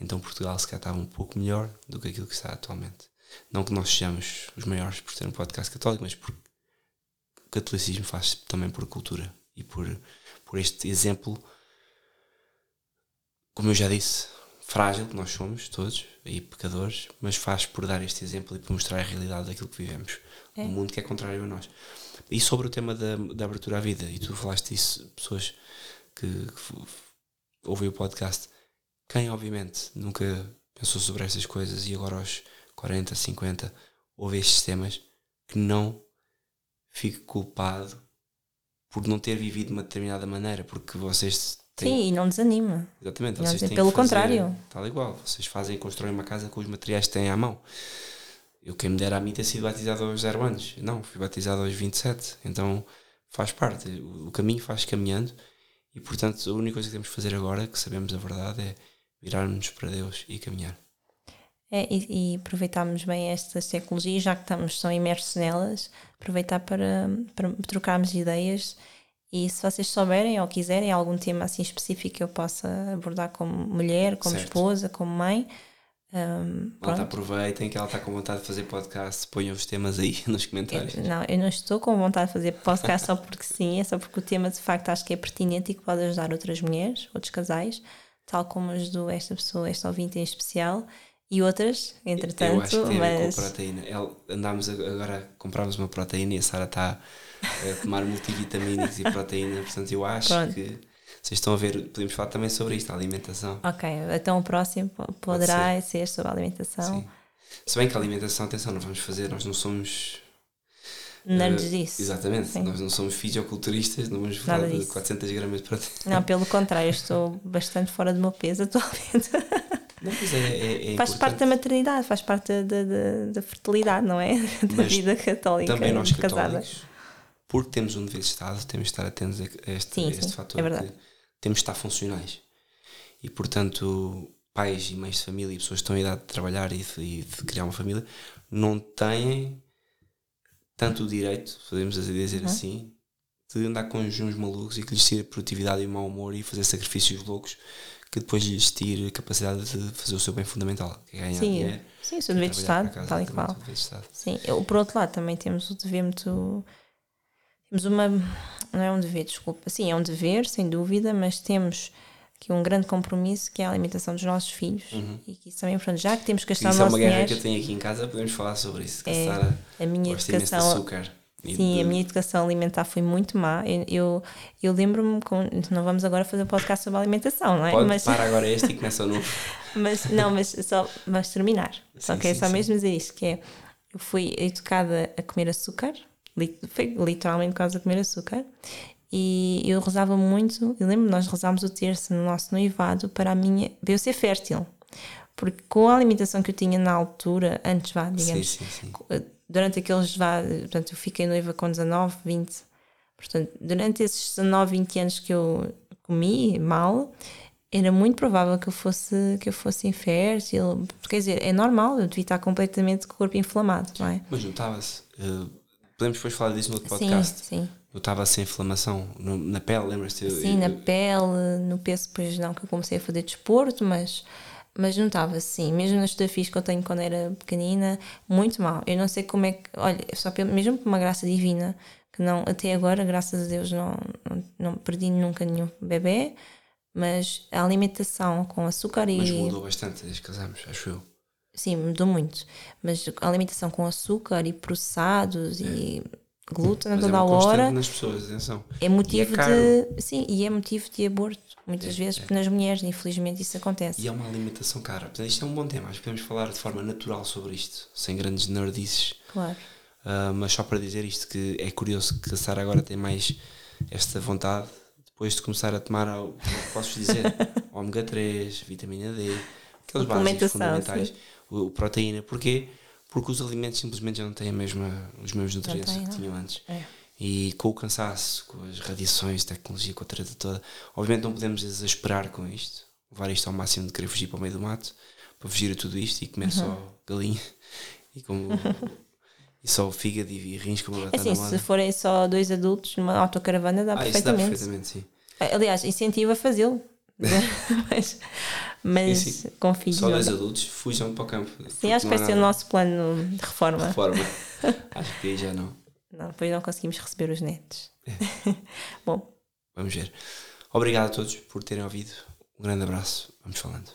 então Portugal se calhar estava um pouco melhor do que aquilo que está atualmente. Não que nós sejamos os maiores por ter um podcast católico, mas porque o catolicismo faz também por cultura e por, por este exemplo, como eu já disse, frágil que nós somos todos e pecadores, mas faz por dar este exemplo e por mostrar a realidade daquilo que vivemos. É. Um mundo que é contrário a nós. E sobre o tema da, da abertura à vida, e tu falaste isso, pessoas que, que ouvem o podcast, quem, obviamente, nunca pensou sobre estas coisas e agora aos 40, 50 ouve estes temas, que não fique culpado por não ter vivido de uma determinada maneira, porque vocês têm. Sim, e não desanima. Exatamente, Não, vocês pelo contrário. Tal igual, vocês fazem, constroem uma casa com os materiais que têm à mão. Eu, quem me dera a mim ter sido batizado aos 0 anos. Não, fui batizado aos 27. Então faz parte. O caminho faz caminhando e, portanto, a única coisa que temos que fazer agora, que sabemos a verdade, é virarmos para Deus e caminhar. É, e, e aproveitarmos bem estas tecnologias, já que estamos tão imersos nelas, aproveitar para, para trocarmos ideias. E se vocês souberem ou quiserem algum tema assim específico que eu possa abordar como mulher, como Certo. esposa, como mãe, hum, Malta, aproveitem que ela está com vontade de fazer podcast, ponham os temas aí nos comentários. Não, eu não estou com vontade de fazer podcast só porque sim, é só porque o tema de facto acho que é pertinente e que pode ajudar outras mulheres, outros casais, tal como ajudou esta pessoa, esta ouvinte em especial, e outras, Eu entretanto, acho que tem mas com proteína. Andámos a- agora, comprámos uma proteína e a Sara está a tomar multivitamínicos e proteína, portanto eu acho Pronto. que vocês estão a ver, podemos falar também sobre isto, a alimentação. ok, então o próximo po- poderá ser sobre a alimentação. Sim. Se bem que a alimentação, atenção, não vamos fazer, nós não somos. Nerds eh, disso. Exatamente, Sim. nós não somos fisioculturistas, não vamos falar de disso. 400 gramas de proteína. Não, pelo contrário, estou bastante fora do meu peso atualmente. Não, mas é, é, é faz parte da importante. maternidade, faz parte da, da, da- da fertilidade, não é? Da Mas vida católica Também nós de casada. católicos, porque temos um dever de Estado, temos de estar atentos a este, Sim, a este sim, fator. é verdade. que temos de estar funcionais. E, portanto, pais e mães de família e pessoas que estão em idade de trabalhar e de, e de criar uma família não têm tanto o direito, podemos dizer Uhum. assim, de andar com uns malucos e que lhes tire a produtividade e o mau humor e fazer sacrifícios loucos que depois lhes tire a capacidade de fazer o seu bem fundamental, que é ganhar Sim, dinheiro. sim, o seu dever de Estado, tal e qual. Sim, eu, por outro lado também temos o dever muito. Temos uma. Não é um dever, desculpa. Sim, é um dever, sem dúvida, mas temos aqui um grande compromisso que é a alimentação dos nossos filhos. E que isso também, pronto, já que temos que gastar o Isso é nosso uma guerra dinheiro. que eu tenho aqui em casa, podemos falar sobre isso. É, a minha imenso de educação- açúcar. Sim, de- a minha educação alimentar foi muito má. Eu, eu, eu lembro-me, não vamos agora fazer um podcast sobre alimentação, não é? Pode mas, para agora este e começa o novo. mas não, mas só vamos terminar. Só Sim, que é só sim. mesmo dizer isto, que é eu fui educada a comer açúcar, foi literalmente por causa de comer açúcar, e eu rezava muito, eu lembro nós rezámos o terço no nosso noivado para a minha, para eu ser fértil. Porque com a alimentação que eu tinha na altura, antes vá, Sim, digamos, sim, sim. durante aqueles vá, portanto, eu fiquei noiva com 19, 20. Portanto, durante esses 19, 20 anos que eu comi mal, era muito provável que eu fosse que eu fosse infértil. Quer dizer, é normal, eu devia estar completamente com o corpo inflamado, não é? Mas notava-se. eh, podemos depois falar disso no outro Sim, podcast. sim. Notava-se a inflamação no- na pele, lembras-te? Eu- Sim, na eu- pele, no peso, depois não, que eu comecei a fazer desporto, mas, mas notava sim, mesmo nas fotografias que eu tenho quando era pequenina, muito mal. Eu não sei como é que, olha, só pelo, mesmo por uma graça divina, que não, até agora, graças a Deus, não, não, não perdi nunca nenhum bebê, mas a alimentação com açúcar e. Mas mudou bastante desde que casamos, acho eu. Sim, mudou muito. Mas a alimentação com açúcar e processados e glúten a é toda a uma constante hora nas pessoas, atenção. é motivo caro. de. Sim, e é motivo de aborto. Muitas vezes nas mulheres, infelizmente, isso acontece. E é uma alimentação cara. Portanto, isto é um bom tema. Acho que podemos falar de forma natural sobre isto, sem grandes nerdices. Claro. Ah, mas só para dizer isto que é curioso que a Sara agora tem mais esta vontade depois de começar a tomar posso dizer ômega 3, vitamina D, aqueles básicos fundamentais, sim. O, o proteína, porquê? Porque os alimentos simplesmente já não têm a mesma, os mesmos nutrientes que tinham antes. É. E com o cansaço, com as radiações, tecnologia, com a treta toda, obviamente não podemos exasperar com isto, levar isto ao máximo de querer fugir para o meio do mato, para fugir a tudo isto e comer Uhum. só galinha e, como, e só o fígado e rins como agora É assim, se forem só dois adultos numa autocaravana, dá Ah, isso dá perfeitamente. perfeitamente, sim. Aliás, incentiva a fazê-lo. mas mas Sim, sim. com filhos. Só dois adultos fujam para o campo. Sim, acho que vai ser o nosso plano de reforma. Reforma. Acho que aí já não. Não, depois não conseguimos receber os netos. Bom, Vamos ver. Obrigado a todos por terem ouvido. Um grande abraço. Vamos falando.